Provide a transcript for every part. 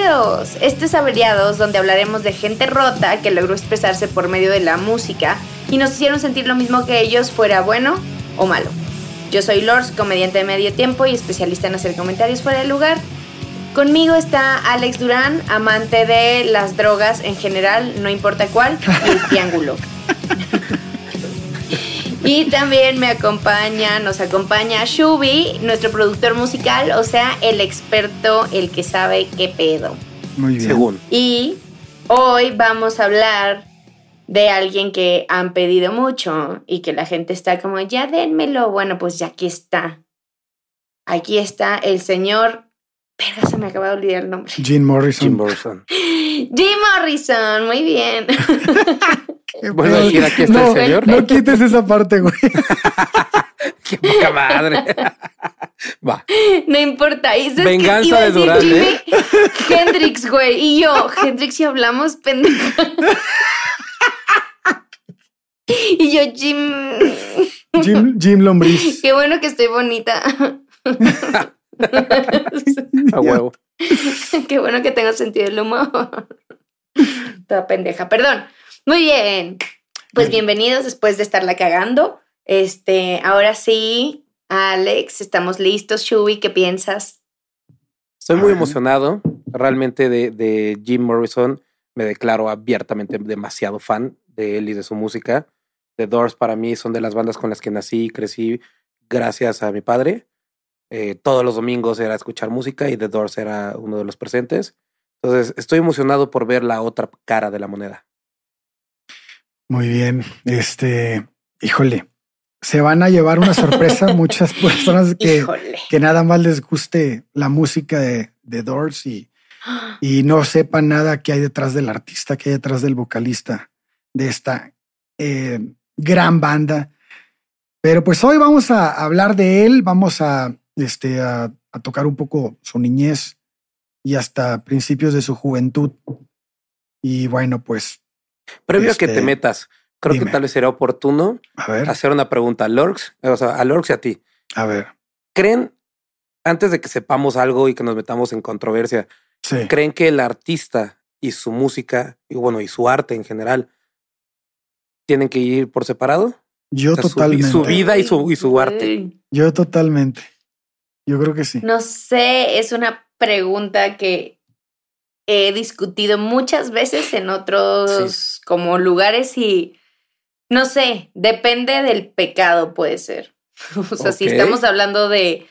Bienvenidos. Esto es Averiados, donde hablaremos de gente rota que logró expresarse por medio de la música y nos hicieron sentir lo mismo que ellos, fuera bueno o malo. Yo soy Lors, comediante de medio tiempo y especialista en hacer comentarios fuera de lugar. Conmigo está Alex Durán, amante de las drogas en general, no importa cuál, y el triángulo. y también me acompaña, nos acompaña Shubi, nuestro productor musical, o sea, el experto, el que sabe qué pedo. Muy bien. Según. Y hoy vamos a hablar de alguien que han pedido mucho y que la gente está como, ya dénmelo. Bueno, pues ya aquí está. Aquí está el señor. Verga, se me acaba de olvidar el nombre. Jim Morrison. Jim Morrison. Jim Morrison, muy bien. Bueno, No, decir aquí está no, el señor. No quites esa parte, güey. Qué poca madre. Va. No importa. Venganza Iba a de decir Durán, ¿eh? Hendrix, güey. Y yo, Hendrix, si hablamos, pendeja. y yo, Jim. Jim, Jim Lombriz. Qué bueno que estoy bonita. A huevo. Qué bueno que tengo sentido del humor. Toda pendeja. Perdón. Muy bien. Pues bienvenidos después de estarla cagando. Este, ahora sí, Alex, estamos listos. Shubi, ¿qué piensas? Estoy muy emocionado. Realmente de, de Jim Morrison me declaro abiertamente demasiado fan de él y de su música. The Doors para mí son de las bandas con las que nací y crecí gracias a mi padre. Eh, todos los domingos era escuchar música y The Doors era uno de los presentes. Entonces estoy emocionado por ver la otra cara de la moneda. Muy bien. Este, híjole, se van a llevar una sorpresa muchas personas que, que nada más les guste la música de, de Doors y, y no sepan nada que hay detrás del artista, que hay detrás del vocalista de esta eh, gran banda. Pero pues hoy vamos a hablar de él, vamos a, este, a, a tocar un poco su niñez y hasta principios de su juventud. Y bueno, pues, Previo a que Este, te metas, creo dime. que tal vez sería oportuno a ver, hacer una pregunta a Lorx, o sea, a Lorx y a ti. a ver. ¿Creen, antes de que sepamos algo y que nos metamos en controversia, Sí. creen que el artista y su música, y bueno, y su arte en general, tienen que ir por separado? Yo O sea, su- totalmente. su vida y su, y su arte. Yo totalmente. Yo creo que sí. No sé, es una pregunta que he discutido muchas veces en otros como lugares y no sé, depende del pecado puede ser. O sea, si estamos hablando de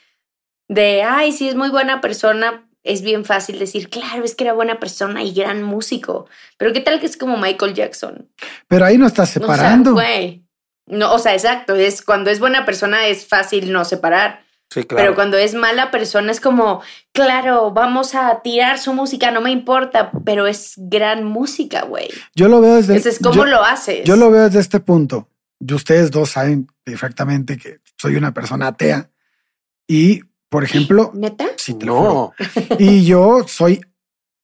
de ay, si es muy buena persona, es bien fácil decir, claro, es que era buena persona y gran músico. Pero qué tal que es como Michael Jackson? Pero ahí no estás O sea, separando. güey. No, o sea, exacto, es cuando es buena persona es fácil no separar. Sí, claro. Pero cuando es mala persona es como, claro, vamos a tirar su música, no me importa, pero es gran música, güey. yo lo veo desde. Ese es cómo yo, lo haces. yo lo veo desde este punto. Y ustedes dos saben perfectamente que soy una persona atea. Y, por ejemplo, ¿Neta? no, Y yo soy,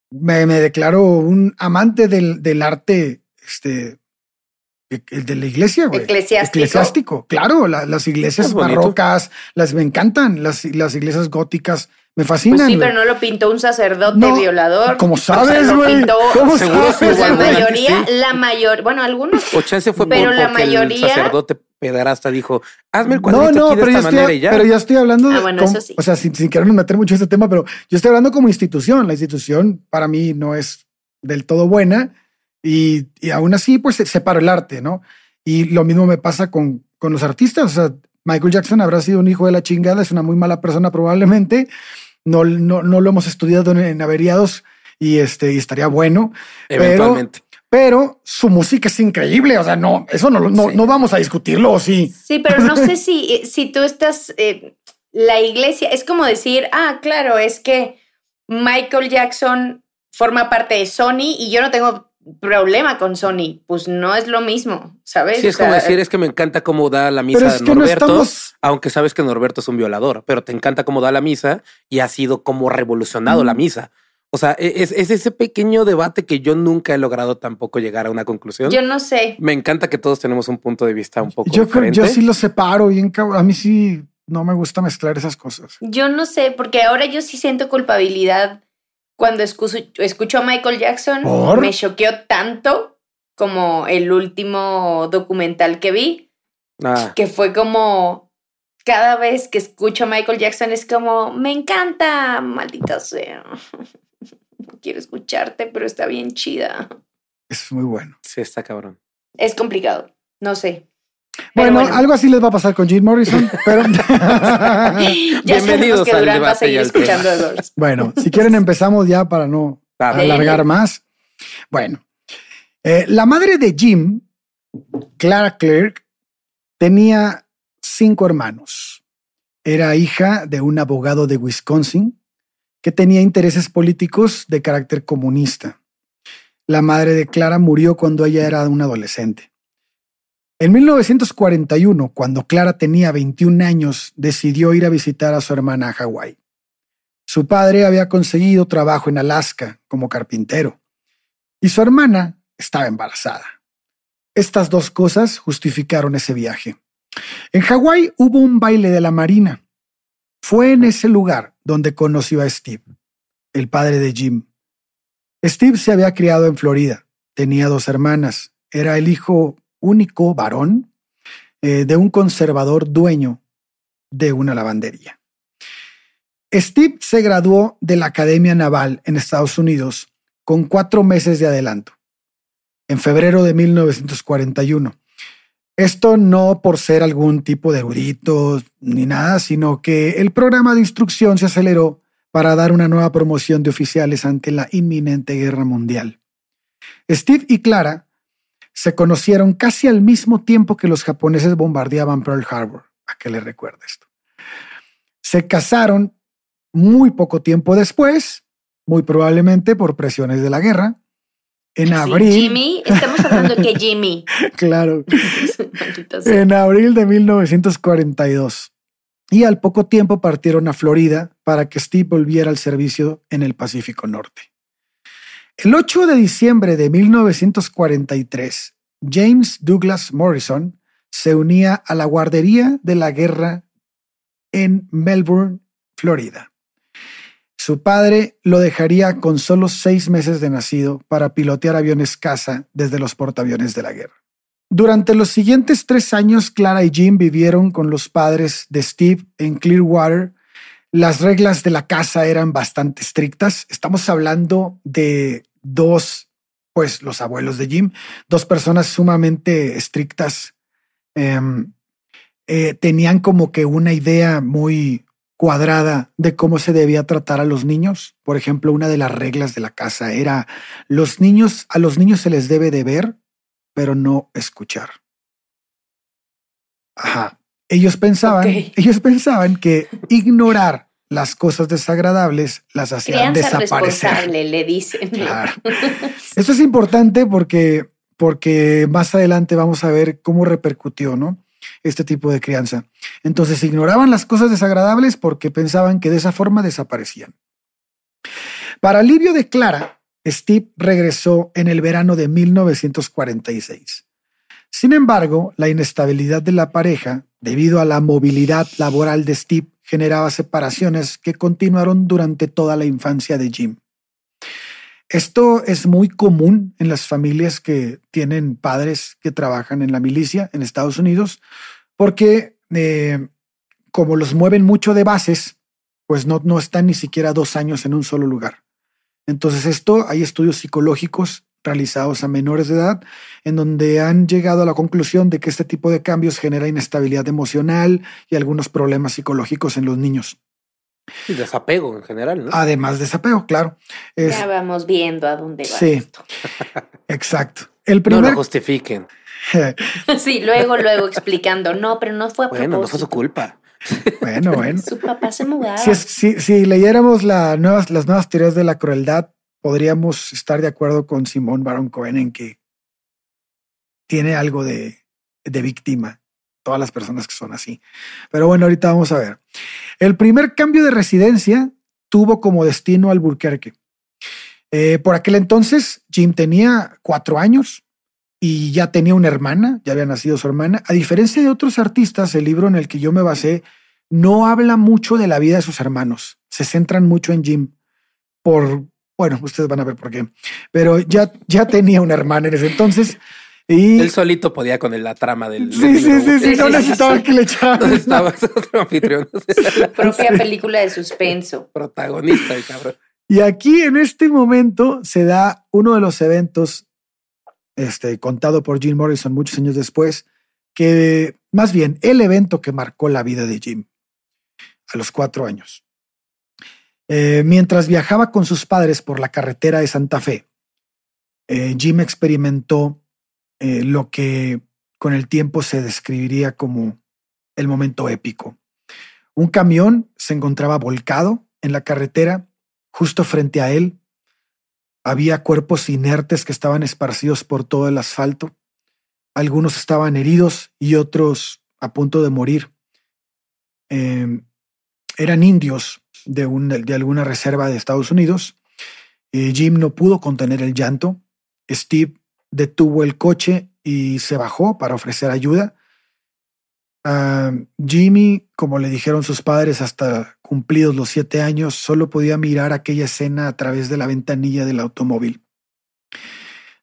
me, me declaro un amante del, del arte, este, el de la iglesia, güey. Eclesiástico. Eclesiástico, claro, la- las iglesias barrocas, las me encantan, las, las iglesias góticas me fascinan. Pues sí, güey. pero no lo pintó un sacerdote No, violador. ¿Cómo O sea, sabes, lo güey? pintó- ¿Cómo Seguro sabes, sí, La mayoría, Sí. la mayor, bueno, algunos o chance fue Pero por, la mayoría- el sacerdote pederasta dijo, hazme el No, cuadrito no, aquí de pero ya, esta estoy, manera y ya. pero ya estoy hablando de, Ah, bueno, como- eso sí. o sea, sin, sin meter mucho en este tema, pero yo estoy hablando como institución. La institución para mí no es del todo buena y, y aún así, pues se- separo el arte, ¿no? Y lo mismo me pasa con, con los artistas. O sea, Michael Jackson habrá sido un hijo de la chingada, es una muy mala persona probablemente. No, no, no lo hemos estudiado en, en averiados y este y estaría bueno. Eventualmente. Pero su música es increíble. O sea, no, eso no, lo- no, Sí. no vamos a discutirlo, ¿o sí. Sí, pero no sé si, si tú estás. eh, la iglesia es como decir, ah, claro, es que Michael Jackson forma parte de Sony y yo no tengo problema con Sony. Pues no es lo mismo, ¿sabes? Sí, es O sea, como decir, es que me encanta cómo da la misa de no Norberto, estamos- aunque sabes que Norberto es un violador, pero te encanta cómo da la misa y ha sido como revolucionado la misa. O sea, e- es, es ese pequeño debate que yo nunca he logrado tampoco llegar a una conclusión. Yo no sé. Me encanta que todos tenemos un punto de vista un poco Yo creo, diferente. yo sí lo separo bien cabrón. A mí sí no me gusta mezclar esas cosas. Yo no sé, porque ahora yo sí siento culpabilidad Cuando escucho, a Michael Jackson, me choqueó tanto como el último documental que vi, ah. que fue como cada vez que escucho a Michael Jackson es como, me encanta, maldita sea. No quiero escucharte, pero está bien chida. Es muy bueno. Sí, está cabrón. Es complicado, no sé. Bueno, algo así les va a pasar con Jim Morrison, pero bienvenidos que Durán va a seguir escuchando Bueno, si quieren empezamos ya para no alargar más. Bueno, eh, la madre de Jim, Clara Clerk, tenía cinco hermanos. Era hija de un abogado de Wisconsin que tenía intereses políticos de carácter comunista. La madre de Clara murió cuando ella era una adolescente. En 1941, cuando Clara tenía 21 años, decidió ir a visitar a su hermana a Hawái. Su padre había conseguido trabajo en Alaska como carpintero y su hermana estaba embarazada. Estas dos cosas justificaron ese viaje. En Hawái hubo un baile de la Marina. Fue en ese lugar donde conoció a Steve, el padre de Jim. Steve se había criado en Florida, tenía dos hermanas, era el hijo único varón eh, de un conservador dueño de una lavandería. Steve se graduó de la Academia Naval en Estados Unidos con cuatro meses de adelanto, en febrero de 1941. Esto no por ser algún tipo de erudito ni nada, sino que el programa de instrucción se aceleró para dar una nueva promoción de oficiales ante la inminente guerra mundial. Steve y Clara se conocieron casi al mismo tiempo que los japoneses bombardeaban Pearl Harbor. ¿A qué le recuerda esto? Se casaron muy poco tiempo después, muy probablemente por presiones de la guerra, en abril. Jimmy, estamos hablando de que Jimmy. claro. en abril de 1942. Y al poco tiempo partieron a Florida para que Steve volviera al servicio en el Pacífico Norte. El 8 de diciembre de 1943, James Douglas Morrison se unía a la guardería de la guerra en Melbourne, Florida. Su padre lo dejaría con solo seis meses de nacido para pilotear aviones caza desde los portaaviones de la guerra. Durante los siguientes tres años, Clara y Jim vivieron con los padres de Steve en Clearwater. Las reglas de la casa eran bastante estrictas. Estamos hablando de dos, pues los abuelos de Jim, dos personas sumamente estrictas. Em, eh, tenían como que una idea muy cuadrada de cómo se debía tratar a los niños. Por ejemplo, una de las reglas de la casa era los niños, a los niños se les debe de ver, pero no escuchar. Ajá. Ellos pensaban, ellos pensaban que ignorar las cosas desagradables las hacían desaparecer. le dicen. Claro. Esto es importante porque, porque más adelante vamos a ver cómo repercutió, ¿no? este tipo de crianza. Entonces ignoraban las cosas desagradables porque pensaban que de esa forma desaparecían. Para alivio de Clara, Steve regresó en el verano de 1946. Sin embargo, la inestabilidad de la pareja, debido a la movilidad laboral de Steve, generaba separaciones que continuaron durante toda la infancia de Jim. Esto es muy común en las familias que tienen padres que trabajan en la milicia en Estados Unidos, porque eh, como los mueven mucho de bases, pues no, no están ni siquiera dos años en un solo lugar. Entonces esto, hay estudios psicológicos realizados a menores de edad en donde han llegado a la conclusión de que este tipo de cambios genera inestabilidad emocional y algunos problemas psicológicos en los niños. Y desapego en general, ¿no? Además, desapego, claro. ya vamos viendo a dónde va. Sí, exacto. El primer... No lo justifiquen. sí, luego, luego explicando, no, pero no fue a Bueno, no fue su culpa. Bueno, bueno. Su papá se mudaba. Si, si, leyéramos las nuevas, las nuevas teorías de la crueldad, podríamos estar de acuerdo con Simón Baron Cohen en que tiene algo de, de víctima todas las personas que son así. Pero bueno, ahorita vamos a ver. El primer cambio de residencia tuvo como destino Alburquerque. Eh, por aquel entonces, Jim tenía cuatro años y ya tenía una hermana, ya había nacido su hermana. A diferencia de otros artistas, el libro en el que yo me basé no habla mucho de la vida de sus hermanos. Se centran mucho en Jim por Bueno, ustedes van a ver por qué. Pero ya, ya tenía una hermana en ese entonces. Y Él solito podía con el- la trama del. sí, del sí, sí, sí, Sí, no necesitaba que le echaran. ¿Dónde estaba otro anfitrión? Propia película de suspenso. Protagonista, el cabrón. Y aquí en este momento se da uno de los eventos, este, contado por Jim Morrison muchos años después, que más bien el evento que marcó la vida de Jim a los cuatro años. Eh, mientras viajaba con sus padres por la carretera de Santa Fe, eh, Jim experimentó eh, lo que con el tiempo se describiría como el momento épico. Un camión se encontraba volcado en la carretera Justo frente a él había cuerpos inertes que estaban esparcidos por todo el asfalto. Algunos estaban heridos y otros a punto de morir. Eh, eran indios de, un, de alguna reserva de Estados Unidos. Eh, Jim no pudo contener el llanto. Steve detuvo el coche y se bajó para ofrecer ayuda. Ah, Jimmy, como le dijeron sus padres hasta cumplidos los siete años, solo podía mirar aquella escena a través de la ventanilla del automóvil.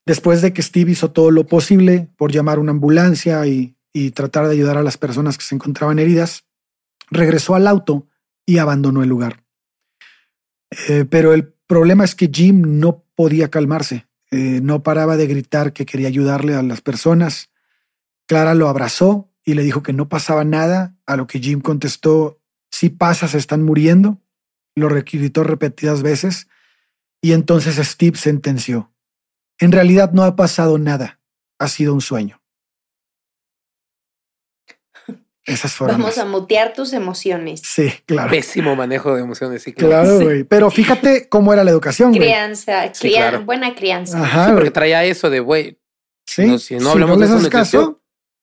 Después de que Steve hizo todo lo posible por llamar una ambulancia y, y tratar de ayudar a las personas que se encontraban heridas, regresó al auto y abandonó el lugar. Eh, pero el problema es que Jim no podía calmarse, eh, no paraba de gritar que quería ayudarle a las personas. Clara lo abrazó y le dijo que no pasaba nada, a lo que Jim contestó, si pasa, se están muriendo. Lo requirió repetidas veces y entonces Steve sentenció, en realidad no ha pasado nada, ha sido un sueño. Esas fueron. Vamos a mutear tus emociones. Sí, claro. Pésimo manejo de emociones. Sí, Claro, Sí. güey. Pero fíjate cómo era la educación, güey. Crianza, Sí, claro. buena crianza. Ajá, Sí, porque traía eso de, güey, Sí. no, si no hablamos de eso,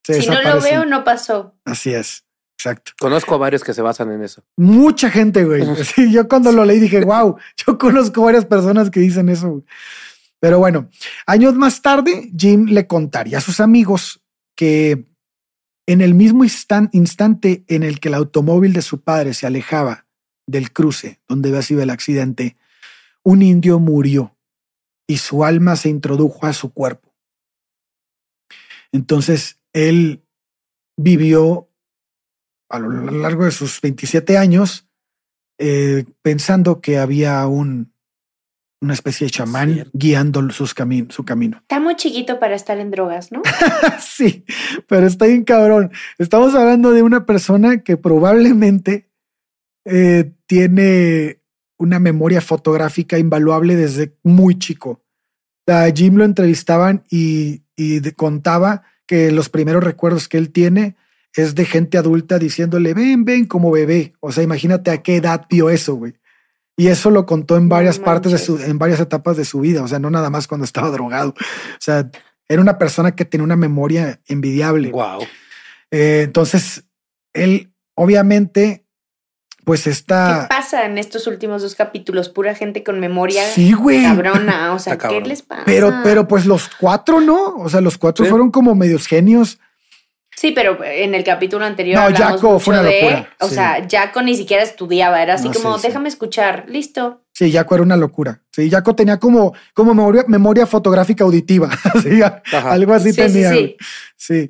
se si no lo veo, no pasó. Así es. Exacto. conozco a varios que se basan en eso. Mucha gente, güey. Sí, yo cuando lo leí dije, wow, yo conozco varias personas que dicen eso. güey. Pero bueno, años más tarde, Jim le contaría a sus amigos que en el mismo instan- instante en el que el automóvil de su padre se alejaba del cruce donde había sido el accidente, un indio murió y su alma se introdujo a su cuerpo. Entonces, él vivió a lo largo de sus 27 años eh, pensando que había un, una especie de chamán guiando sus cami- su camino. Está muy chiquito para estar en drogas, ¿no? sí, pero está bien cabrón. Estamos hablando de una persona que probablemente eh, tiene una memoria fotográfica invaluable desde muy chico. A Jim lo entrevistaban y, y de- contaba que los primeros recuerdos que él tiene es de gente adulta diciéndole, ven, ven como bebé. O sea, imagínate a qué edad vio eso, güey. Y eso lo contó en No varias partes de su, en varias etapas de su vida. O sea, no nada más cuando estaba drogado. O sea, era una persona que tenía una memoria envidiable. Wow. Eh, entonces, él obviamente, pues ¿Qué está. pasa en estos últimos dos capítulos? Pura gente con memoria Sí, güey. cabrona. O sea, ¿qué les pasa? Pero, pero pues los cuatro no. O sea, los cuatro Sí. fueron como medios genios. Sí, pero en el capítulo anterior. No, hablamos Jaco fue una de- locura, O sí. sea, Jaco ni siquiera estudiaba. Era así No, como, sí, sí. déjame escuchar. Listo. Sí, Jaco era una locura. Sí, Jaco tenía como, como memoria, memoria fotográfica auditiva. Algo así Sí, sí, tenía. sí.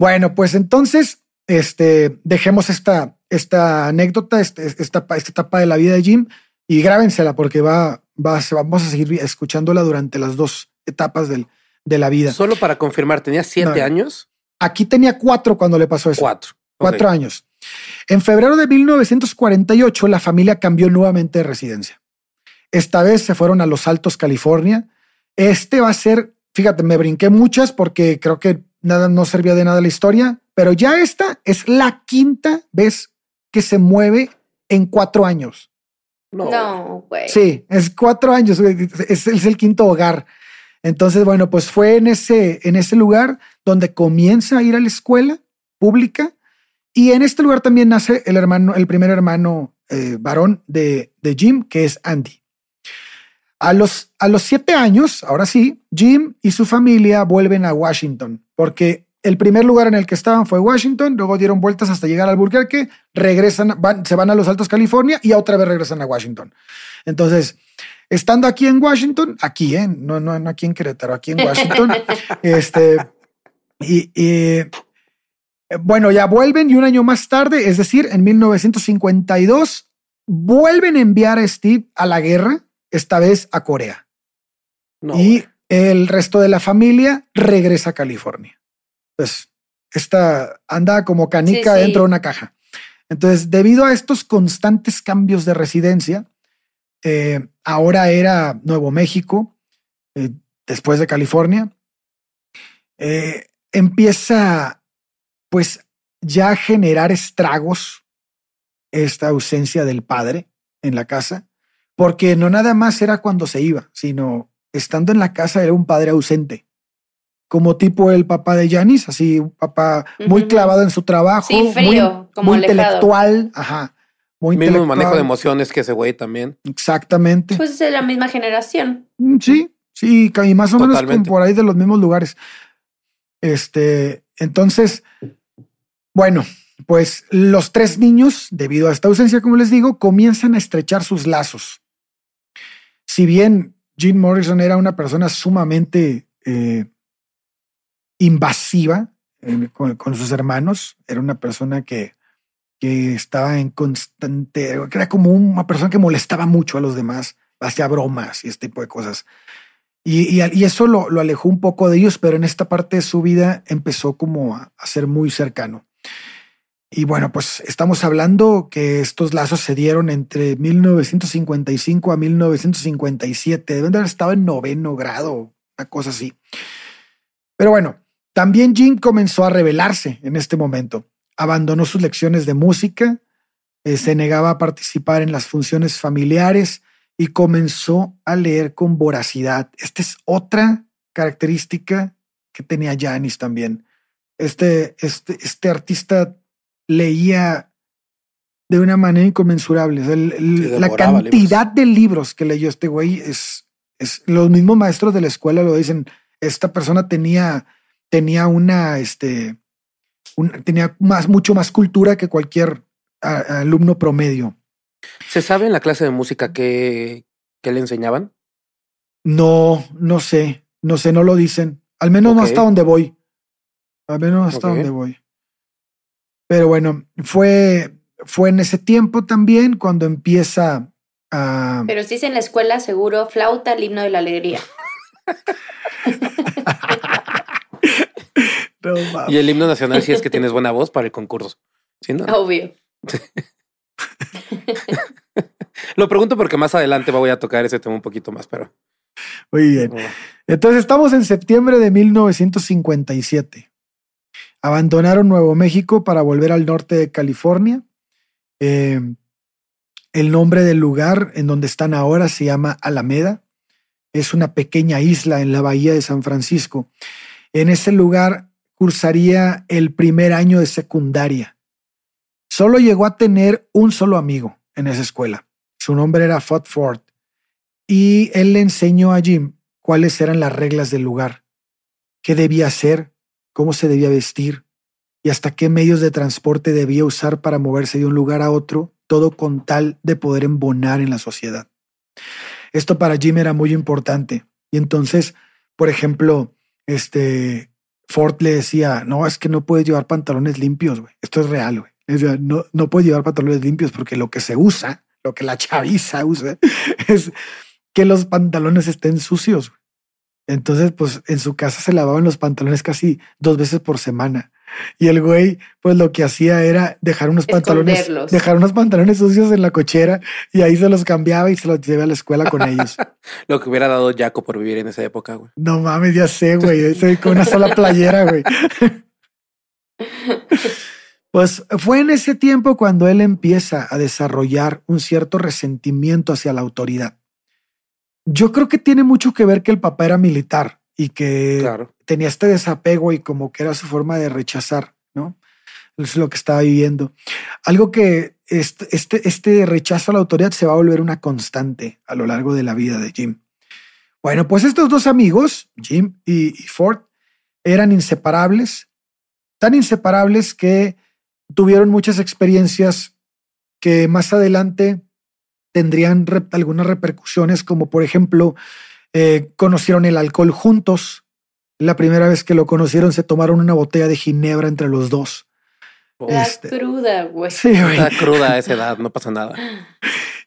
Bueno, pues entonces, este, dejemos esta, esta anécdota, este- esta, esta etapa de la vida de Jim y grábensela porque va, va, se- vamos a seguir escuchándola durante las dos etapas del, de la vida. Solo para confirmar, tenía siete No. años, Aquí tenía cuatro cuando le pasó eso. cuatro. Cuatro años. En febrero de 1948, la familia cambió nuevamente de residencia. Esta vez se fueron a Los Altos, California. Este va a ser, fíjate, me brinqué muchas porque creo que nada no servía de nada la historia, pero ya esta es la quinta vez que se mueve en cuatro años. No. No, güey. Sí, es cuatro años, es, es el quinto hogar. Entonces, bueno, pues fue en ese, en ese lugar donde comienza a ir a la escuela pública y en este lugar también nace el hermano, el primer hermano eh, varón de, de Jim, que es Andy. A los, a los siete años, ahora sí, Jim y su familia vuelven a Washington porque el primer lugar en el que estaban fue Washington, luego dieron vueltas hasta llegar al Albuquerque, regresan, se van a los Altos California y otra vez regresan a Washington. Entonces, estando aquí en Washington, aquí, ¿eh? no, no, no aquí en Querétaro, aquí en Washington, este, y, bueno, ya vuelven y un año más tarde, es decir, en 1952, vuelven a enviar a Steve a la guerra, esta vez a Corea. y el resto de la familia regresa a California. Entonces, esta anda como canica dentro de una caja. Entonces, debido a estos constantes cambios de residencia, eh, ahora era Nuevo México, eh, después de California, eh, empieza pues ya a generar estragos esta ausencia del padre en la casa, porque no nada más era cuando se iba, sino estando en la casa era un padre ausente como tipo el papá de Janis, así un papá muy clavado en su trabajo, sí, frío, muy, muy intelectual, ajá, muy Mismo manejo de emociones que ese güey también. Exactamente. Pues es de la misma generación. Mm, sí, sí, y más o menos por ahí de los mismos lugares. Este, entonces, bueno, pues los tres niños, debido a esta ausencia, como les digo, comienzan a estrechar sus lazos. Si bien Jim Morrison era una persona sumamente eh, invasiva con, sus hermanos. Era una persona que, que estaba en constante, era como una persona que molestaba mucho a los demás, hacía bromas y este tipo de cosas. Y, y, eso lo, alejó un poco de ellos, pero en esta parte de su vida empezó como a, ser muy cercano. Y bueno, pues estamos hablando que estos lazos se dieron entre 1955 a 1957. Deben de haber estado en noveno grado, una cosa así. Pero bueno, también Jim comenzó a rebelarse en este momento. Abandonó sus lecciones de música, eh, se negaba a participar en las funciones familiares y comenzó a leer con voracidad. Esta es otra característica que tenía Janis también. Este, este, este artista leía de una manera inconmensurable. la cantidad de libros que leyó este güey es, es, los mismos maestros de la escuela lo dicen. Esta persona tenía tenía una, este, tenía más, mucho más cultura que cualquier alumno promedio. ¿Se sabe en la clase de música qué, qué le enseñaban? No, no sé, no sé, no lo dicen. Al menos no hasta donde voy. Al menos hasta donde voy. Pero bueno, fue, fue en ese tiempo también cuando empieza a... Pero si es en la escuela, seguro, flauta, el himno de la alegría. y el himno nacional si es que tienes buena voz para el concurso. Obvio. Lo pregunto porque más adelante voy a tocar ese tema un poquito más, pero. Muy bien. Entonces estamos en septiembre de 1957. Abandonaron Nuevo México para volver al norte de California. Eh, el nombre del lugar en donde están ahora se llama Alameda. Es una pequeña isla en la bahía de San Francisco. En ese lugar cursaría el primer año de secundaria. Solo llegó a tener un solo amigo en esa escuela. Su nombre era Fod Ford. Y él le enseñó a Jim cuáles eran las reglas del lugar, qué debía hacer, cómo se debía vestir y hasta qué medios de transporte debía usar para moverse de un lugar a otro, todo con tal de poder embonar en la sociedad. Esto para Jim era muy importante. Y entonces, por ejemplo, este, Ford le decía, no, es que no puedes llevar pantalones limpios, güey. Esto es real, güey. No, no puedes llevar pantalones limpios porque lo que se usa, lo que la chaviza usa, es que los pantalones estén sucios. Entonces, pues en su casa se lavaban los pantalones casi dos veces por semana. Y el güey, pues lo que hacía era dejar unos pantalones, dejar unos pantalones sucios en la cochera y ahí se los cambiaba y se los llevaba a la escuela con ellos. lo que hubiera dado Jaco por vivir en esa época, güey. No mames, ya sé, güey. con una sola playera, güey. pues fue en ese tiempo cuando él empieza a desarrollar un cierto resentimiento hacia la autoridad. Yo creo que tiene mucho que ver que el papá era militar y que tenía este desapego y como que era su forma de rechazar, ¿no? Es lo que estaba viviendo. Algo que este, este, este rechazo a la autoridad se va a volver una constante a lo largo de la vida de Jim. Bueno, pues estos dos amigos, Jim y, Ford, eran inseparables tan inseparables que tuvieron muchas experiencias que más adelante tendrían algunas repercusiones, como por ejemplo, eh, conocieron el alcohol juntos. La primera vez que lo conocieron se tomaron una botella de ginebra entre los dos. La este, cruda, güey. Sí, güey. La cruda a esa edad, no pasa nada.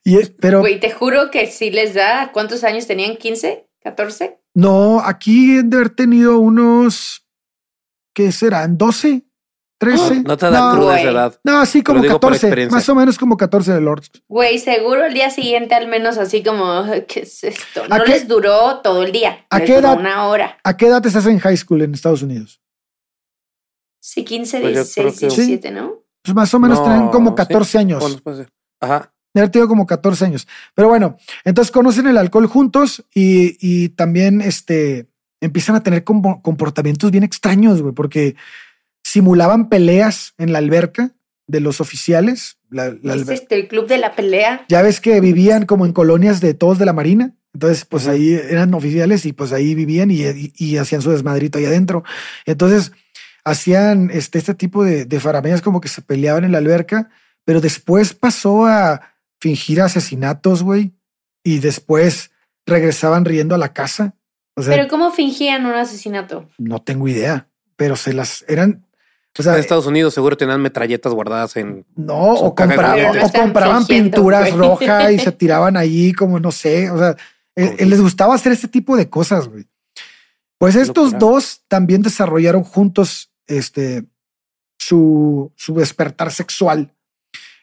Y es, pero. Güey, te juro que sí les da. ¿Cuántos años tenían? ¿15? ¿14? No, aquí de haber tenido unos. ¿Qué serán? ¿12? 13. No, te da cruda esa edad. No, sí, como 14. Más o menos como 14 de Lords. Güey, seguro el día siguiente, al menos así como, ¿qué es esto? No les duró todo el día. ¿A qué edad? Una hora. ¿A qué edad estás en high school en Estados Unidos? Sí, 15, 16, 17, ¿no? Pues más o menos tienen como 14 años. Ajá. De haber tenido como 14 años. Pero bueno, entonces conocen el alcohol juntos y, y también este, empiezan a tener comportamientos bien extraños, güey, porque simulaban peleas en la alberca de los oficiales. La, ¿Es este, el club de la pelea? Ya ves que vivían como en colonias de todos de la Marina. Entonces, pues ahí eran oficiales y pues ahí vivían y, y, hacían su desmadrito ahí adentro. Entonces, hacían este, este tipo de, de como que se peleaban en la alberca, pero después pasó a fingir asesinatos, güey, y después regresaban riendo a la casa. pero ¿cómo fingían un asesinato? No tengo idea, pero se las eran en Estados Unidos seguro tenían metralletas guardadas en. No, o, compraban, o compraban pinturas rojas y se tiraban allí como no sé. O sea, eh, les gustaba hacer este tipo de cosas, güey. Pues estos dos también desarrollaron juntos este su, su despertar sexual.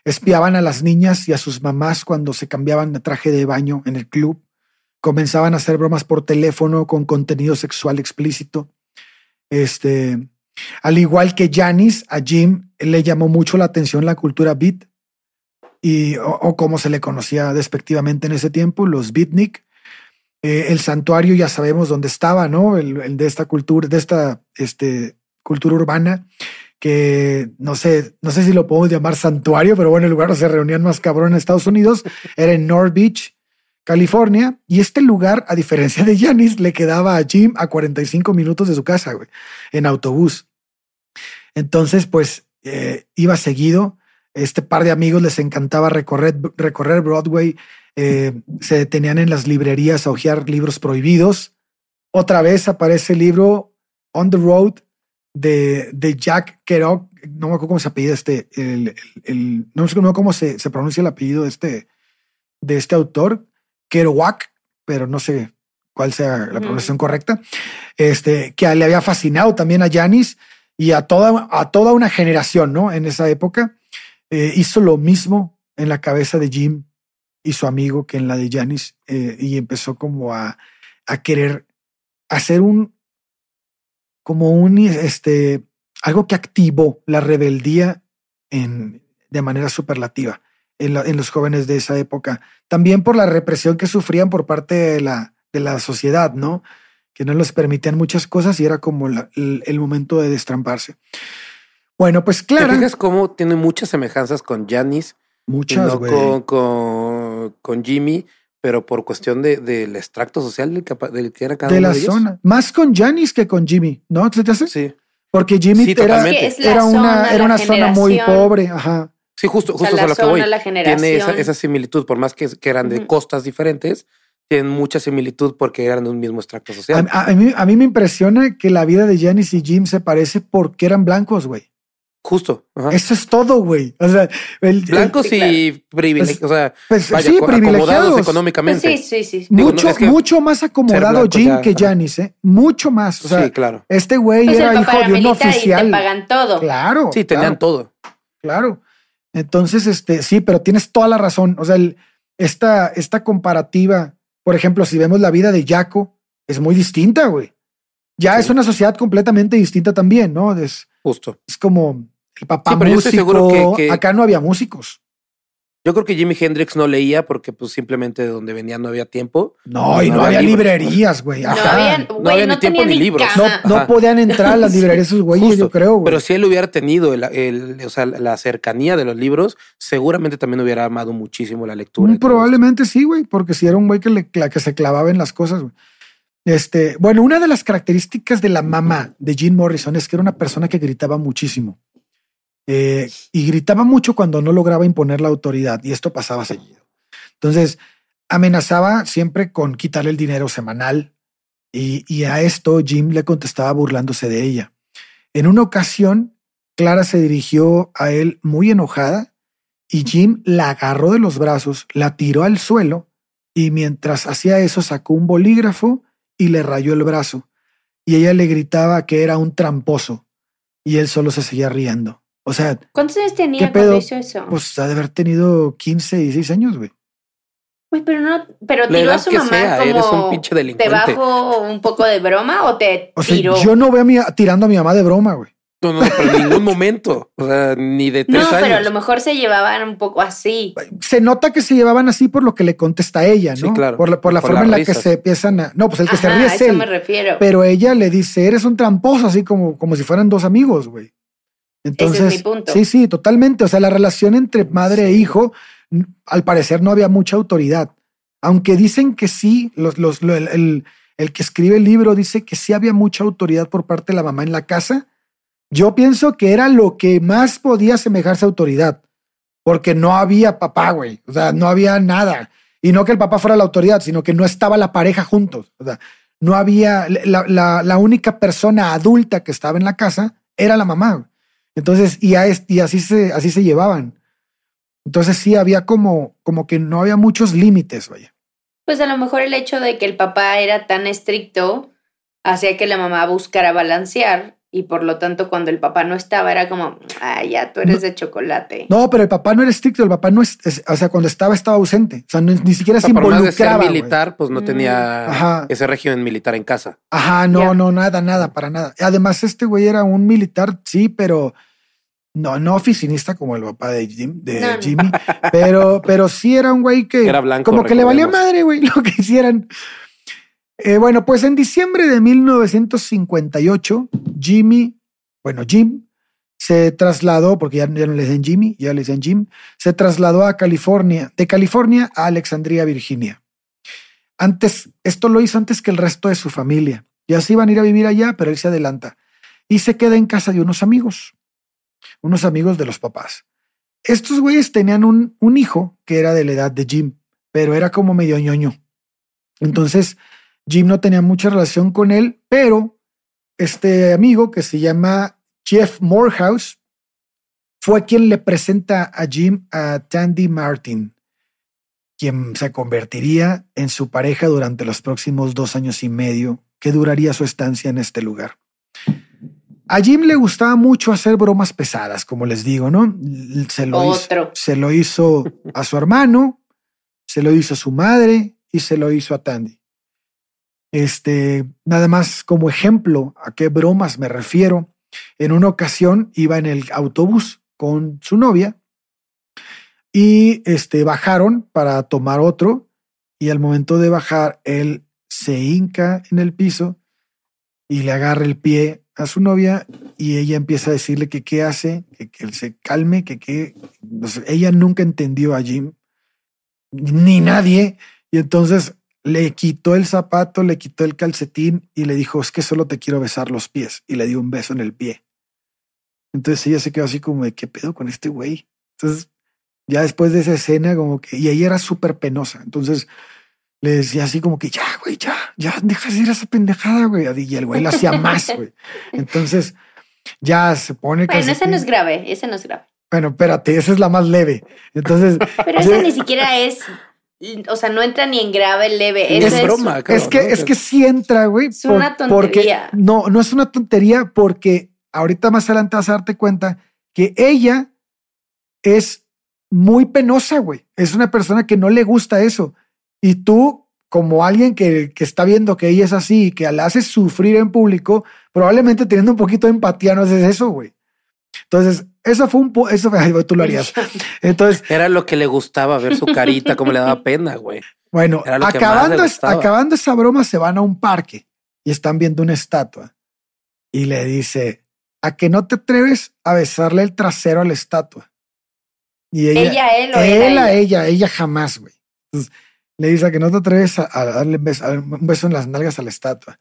Espiaban a las niñas y a sus mamás cuando se cambiaban de traje de baño en el club. Comenzaban a hacer bromas por teléfono con contenido sexual explícito. Este, al igual que Janis, a Jim le llamó mucho la atención la cultura beat y, o, como se le conocía despectivamente en ese tiempo, los beatnik. Eh, el santuario ya sabemos dónde estaba, ¿no? El, de esta cultura, de esta este, cultura urbana, que no sé, no sé si lo podemos llamar santuario, pero bueno, el lugar donde se reunían más cabrón en Estados Unidos era en North Beach, California. Y este lugar, a diferencia de Janis, le quedaba a Jim a 45 minutos de su casa, güey, en autobús. Entonces, pues eh, iba seguido. Este par de amigos les encantaba recorrer, recorrer Broadway. Eh, se detenían en las librerías a hojear libros prohibidos. Otra vez aparece el libro On the Road de, de Jack Kerouac. No me acuerdo cómo se apellida este, el, el, no sé cómo se, se, pronuncia el apellido de este, de este autor, Kerouac, pero no sé cuál sea la pronunciación correcta. Este, que le había fascinado también a Janis y a toda, a toda una generación, ¿no? En esa época eh, hizo lo mismo en la cabeza de Jim y su amigo que en la de Janis eh, y empezó como a, a, querer hacer un, como un, este, algo que activó la rebeldía en, de manera superlativa en, en, los jóvenes de esa época. También por la represión que sufrían por parte de la, de la sociedad, ¿no? Que no les permitían muchas cosas y era como el, momento de destramparse. Bueno, pues claro. ¿Te fijas cómo tiene muchas semejanzas con Janis? Muchas, con, con, con, Jimmy, pero por cuestión de, del extracto social del que, era cada de uno la de zona. Más con Janis que con Jimmy, ¿no? ¿Se te hace? Sí. Porque Jimmy era, era, una, era una zona muy pobre. Ajá. Sí, justo, justo a lo que voy. Tiene esa, esa, similitud, por más que, que eran de costas diferentes, tienen mucha similitud porque eran de un mismo extracto social. A, mí, a mí me impresiona que la vida de Janice y Jim se parece porque eran blancos, güey. Justo. Eso es todo, güey. O sea, blancos y privilegiados. o sea, pues, sí, acomodados económicamente. Sí, sí, sí. mucho, mucho más acomodado Jim que Janice, ¿eh? Mucho más. O sea, sí, claro. Este güey pues era hijo de un oficial. Y te pagan todo. Claro. Sí, tenían todo. Claro. Entonces, este, sí, pero tienes toda la razón. O sea, esta, esta comparativa por ejemplo, si vemos la vida de Jaco, es muy distinta, güey. Ya es una sociedad completamente distinta también, ¿no? Es, Justo. Es como el papá músico. Que, Acá no había músicos. Yo creo que Jimi Hendrix no leía porque pues simplemente de donde venía no había tiempo. No, y no, había, librerías, güey. No había, no había ni tiempo ni, libros. No, podían entrar a las librerías esos güeyes, yo creo. Güey. Pero si él hubiera tenido el, o sea, la cercanía de los libros, seguramente también hubiera amado muchísimo la lectura. probablemente sí, güey, porque si era un güey que, le, que se clavaba en las cosas, güey. Este, bueno, una de las características de la mamá de Jim Morrison es que era una persona que gritaba muchísimo. Eh, y gritaba mucho cuando no lograba imponer la autoridad, y esto pasaba seguido. Entonces, amenazaba siempre con quitarle el dinero semanal, y, y a esto Jim le contestaba burlándose de ella. En una ocasión, Clara se dirigió a él muy enojada y Jim la agarró de los brazos, la tiró al suelo y mientras hacía eso sacó un bolígrafo y le rayó el brazo. Y ella le gritaba que era un tramposo y él solo se seguía riendo. O sea, ¿cuántos años tenía cuando hizo eso? Pues ha de haber tenido 15, 16 años, güey. Uy, pero no, pero tiró a su mamá como un pinche delincuente. ¿Te bajo un poco de broma o te o sea, yo no veo a mi, tirando a mi mamá de broma, güey. No, no, pero en ningún momento. O sea, ni de tres No, pero a lo mejor se llevaban un poco así. Se nota que se llevaban así por lo que le contesta ella, ¿no? Sí, claro. Por la, por la forma en la que se empiezan a. No, pues el que se ríe es él. me refiero. Pero ella le dice, eres un tramposo, así como, como si fueran dos amigos, güey. Entonces, Ese es mi punto. sí, sí, totalmente. O sea, la relación entre madre e hijo, al parecer no había mucha autoridad. Aunque dicen que sí, los, los, el, el que escribe el libro dice que sí había mucha autoridad por parte de la mamá en la casa yo pienso que era lo que más podía asemejarse a autoridad, porque no había papá, güey. O sea, no había nada. Y no que el papá fuera la autoridad, sino que no estaba la pareja juntos. O sea, no había, la, la, única persona adulta que estaba en la casa era la mamá. Entonces, y, y así, se, así se llevaban. Entonces sí había como, como que no había muchos límites, vaya. Pues a lo mejor el hecho de que el papá era tan estricto hacía que la mamá buscara balancear y por lo tanto cuando el papá no estaba era como, ay, ya tú eres de chocolate. No, pero el papá no era estricto, el papá no es, o sea, cuando estaba estaba ausente, o sea, ni siquiera se involucraba. ser militar, pues no tenía ese régimen militar en casa. Ajá, no, no, nada, nada, para nada. Además, este güey era un militar, sí, pero no, no oficinista como el papá de, de Jimmy, pero, pero sí era un güey que era blanco, como que le valía madre, güey, lo que hicieran. Eh, bueno, pues en diciembre de 1958, Jimmy, bueno, Jim, se trasladó, porque ya, no le dicen Jimmy, ya le dicen Jim, se trasladó a California, de California a Alexandria, Virginia. Antes, esto lo hizo antes que el resto de su familia. Ya se iban a ir a vivir allá, pero él se adelanta y se queda en casa de unos amigos, unos amigos de los papás. Estos güeyes tenían un, un hijo que era de la edad de Jim, pero era como medio ñoño. Entonces, Jim no tenía mucha relación con él, pero este amigo que se llama Jeff Morehouse fue quien le presenta a Jim a Tandy Martin, quien se convertiría en su pareja durante los próximos dos años y medio que duraría su estancia en este lugar. A Jim le gustaba mucho hacer bromas pesadas, como les digo, ¿no? Se lo, Hizo, se lo hizo a su hermano, se lo hizo a su madre y se lo hizo a Tandy. Este, nada más como ejemplo a qué bromas me refiero. En una ocasión iba en el autobús con su novia y este, bajaron para tomar otro y al momento de bajar él se hinca en el piso y le agarra el pie a su novia y ella empieza a decirle que qué hace, que, que él se calme, que qué. ella nunca entendió a Jim, ni nadie. Y entonces le quitó el zapato, le quitó el calcetín y le dijo, es que solo te quiero besar los pies. Y le dio un beso en el pie. Entonces ella se quedó así como de, ¿qué pedo con este güey? Entonces, ya después de esa escena, como que, y ella era súper penosa. Entonces le decía así como que, ya, güey, ya, ya, deja de ir esa pendejada, güey. Y el güey lo hacía más, güey. Entonces, ya se pone... Bueno, ese no es grave, ese no es grave. Bueno, espérate, esa es la más leve. Entonces... Pero esa ni siquiera es o sea, no entra ni en grave, leve. Es, broma. Es, que, es que sí entra, güey. Es una tontería. no, no es una tontería porque ahorita más adelante vas a darte cuenta que ella es muy penosa, güey. Es una persona que no le gusta eso. Y tú, como alguien que, que está viendo que ella es así y que la haces sufrir en público, probablemente teniendo un poquito de empatía no haces eso, güey. Entonces, eso fue un eso tú lo harías. Entonces era lo que le gustaba ver su carita, como le daba pena, güey. Bueno, acabando, acabando esa broma, se van a un parque y están viendo una estatua y le dice a que no te atreves a besarle el trasero a la estatua. Y ella, ella él, él, a ella, ella jamás, güey. Le dice que no te atreves a, darle un beso, en las nalgas a la estatua.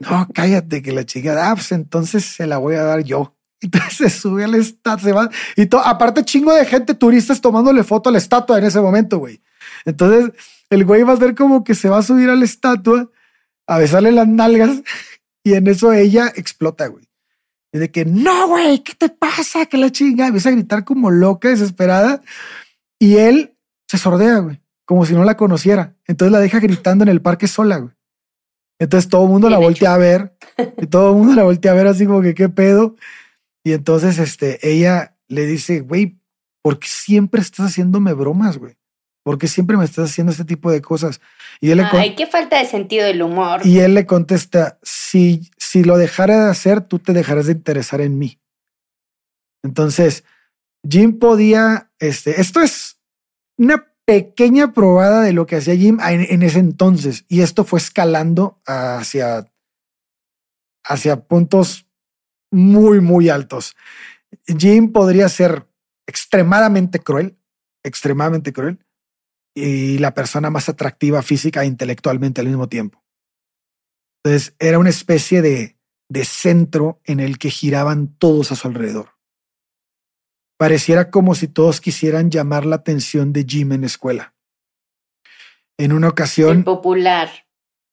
No, cállate, que la chica, ah, pues entonces se la voy a dar yo. Entonces se sube a la estatua, se va. Y todo, aparte, chingo de gente, turistas tomándole foto a la estatua en ese momento, güey. Entonces, el güey va a ver como que se va a subir a la estatua, a besarle las nalgas, y en eso ella explota, güey. Y de que, no, güey, ¿qué te pasa? Que la chinga. Empieza a gritar como loca, desesperada. Y él se sordea, güey, como si no la conociera. Entonces la deja gritando en el parque sola, güey. Entonces todo el mundo la voltea a ver. Y todo el mundo la voltea a ver así como que, ¿qué pedo? Y entonces este, ella le dice, güey, ¿por qué siempre estás haciéndome bromas, güey? ¿Por qué siempre me estás haciendo este tipo de cosas? Y él Ay, qué falta de sentido del humor. Y él le contesta, si, si lo dejara de hacer, tú te dejarás de interesar en mí. Entonces, Jim podía, este, esto es una pequeña probada de lo que hacía Jim en, ese entonces. Y esto fue escalando hacia, hacia puntos muy, muy altos. Jim podría ser extremadamente cruel, extremadamente cruel, y la persona más atractiva física e intelectualmente al mismo tiempo. Entonces era una especie de, de centro en el que giraban todos a su alrededor. Pareciera como si todos quisieran llamar la atención de Jim en la escuela. En una ocasión... El popular.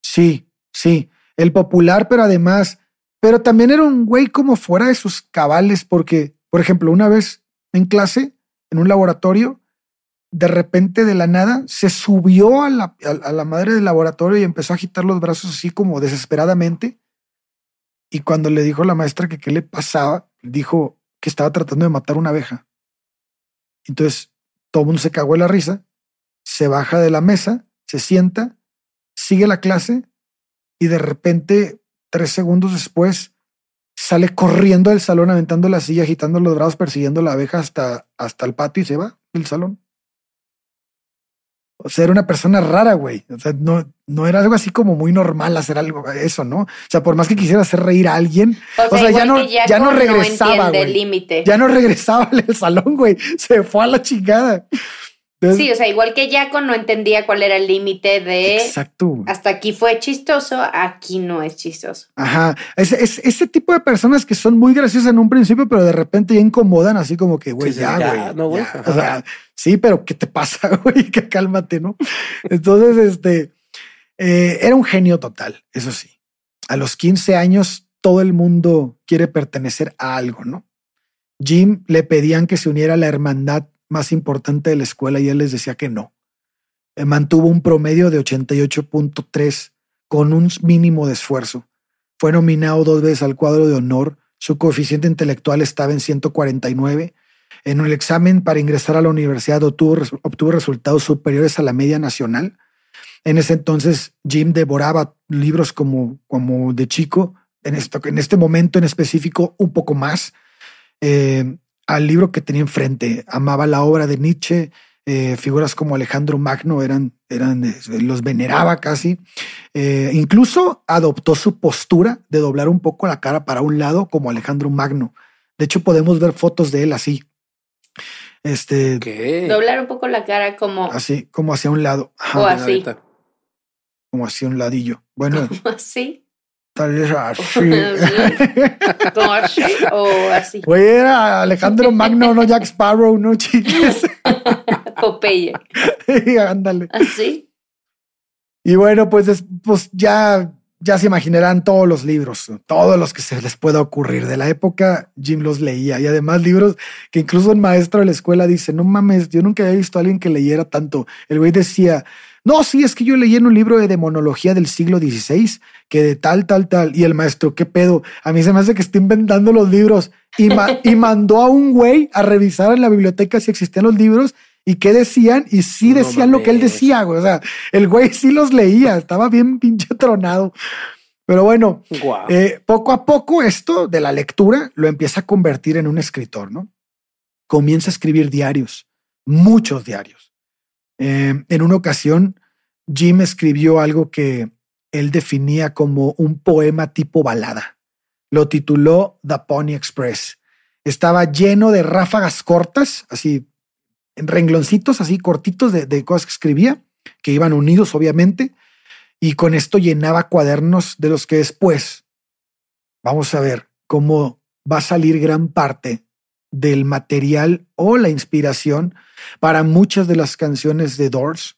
Sí, sí, el popular, pero además, pero también era un güey como fuera de sus cabales, porque, por ejemplo, una vez en clase, en un laboratorio, de repente de la nada se subió a la, a, la, madre del laboratorio y empezó a agitar los brazos así como desesperadamente. Y cuando le dijo a la maestra que qué le pasaba, dijo que estaba tratando de matar una abeja. Entonces todo el mundo se cagó en la risa, se baja de la mesa, se sienta, sigue la clase y de repente, tres segundos después, sale corriendo del salón, aventando la silla, agitando los brazos, persiguiendo la abeja hasta, hasta el patio y se va del salón. O sea, era una persona rara, güey. O sea, no, no era algo así como muy normal hacer algo, eso, ¿no? O sea, por más que quisiera hacer reír a alguien, o sea, ya, no, ya, no regresaba. ya no regresaba al salón, güey. Se fue a la chingada sí, o sea, igual que Jaco no entendía cuál era el límite de. Exacto. Hasta aquí fue chistoso, aquí no es chistoso. Ajá. Es, ese tipo de personas que son muy graciosas en un principio, pero de repente ya incomodan, así como que, güey, ya, güey. No, güey. O sea, sí, pero ¿qué te pasa, güey? Que cálmate, ¿no? Entonces, este. Eh, era un genio total, eso sí. A los 15 años, todo el mundo quiere pertenecer a algo, ¿no? Jim le pedían que se uniera a la hermandad más importante de la escuela y él les decía que no. Eh, mantuvo un promedio de 88.3 con un mínimo de esfuerzo. Fue nominado dos veces al cuadro de honor. Su coeficiente intelectual estaba en 149. En el examen para ingresar a la universidad obtuvo, resultados superiores a la media nacional. En ese entonces, Jim devoraba libros como, como de chico. En, esto, en este momento en específico, un poco más. Eh, al libro que tenía enfrente. Amaba la obra de Nietzsche, eh, figuras como Alejandro Magno eran, eran eh, los veneraba casi. Eh, incluso adoptó su postura de doblar un poco la cara para un lado como Alejandro Magno. De hecho, podemos ver fotos de él así. Este doblar un poco la cara como así, como hacia un lado. o así. Como hacia un ladillo. Bueno, así. Tal vez así. ¿Como así o así? Güey, era Alejandro Magno, no Jack Sparrow, no chiques. Popeye. Ándale. ¿Así? Y bueno, pues, pues ya, ya se imaginarán todos los libros, todos los que se les pueda ocurrir de la época, Jim los leía. Y además libros que incluso el maestro de la escuela dice, no mames, yo nunca había visto a alguien que leyera tanto. El güey decía, no, sí, es que yo leí en un libro de demonología del siglo XVI que de tal, tal, tal. Y el maestro, ¿qué pedo? A mí se me hace que está inventando los libros. Y, y mandó a un güey a revisar en la biblioteca si existían los libros y qué decían. Y sí decían lo que él decía, güey. O sea, el güey sí los leía. Estaba bien pinche tronado. Pero bueno, eh, poco a poco esto de la lectura lo empieza a convertir en un escritor, ¿no? Comienza a escribir diarios, muchos diarios. Eh, en una ocasión, Jim escribió algo que él definía como un poema tipo balada. Lo tituló The Pony Express. Estaba lleno de ráfagas cortas, así en rengloncitos así cortitos de, cosas que escribía. que iban unidos, obviamente, y con esto llenaba cuadernos de los que después vamos a ver cómo va a salir gran parte del material o la inspiración para muchas de las canciones de Doors.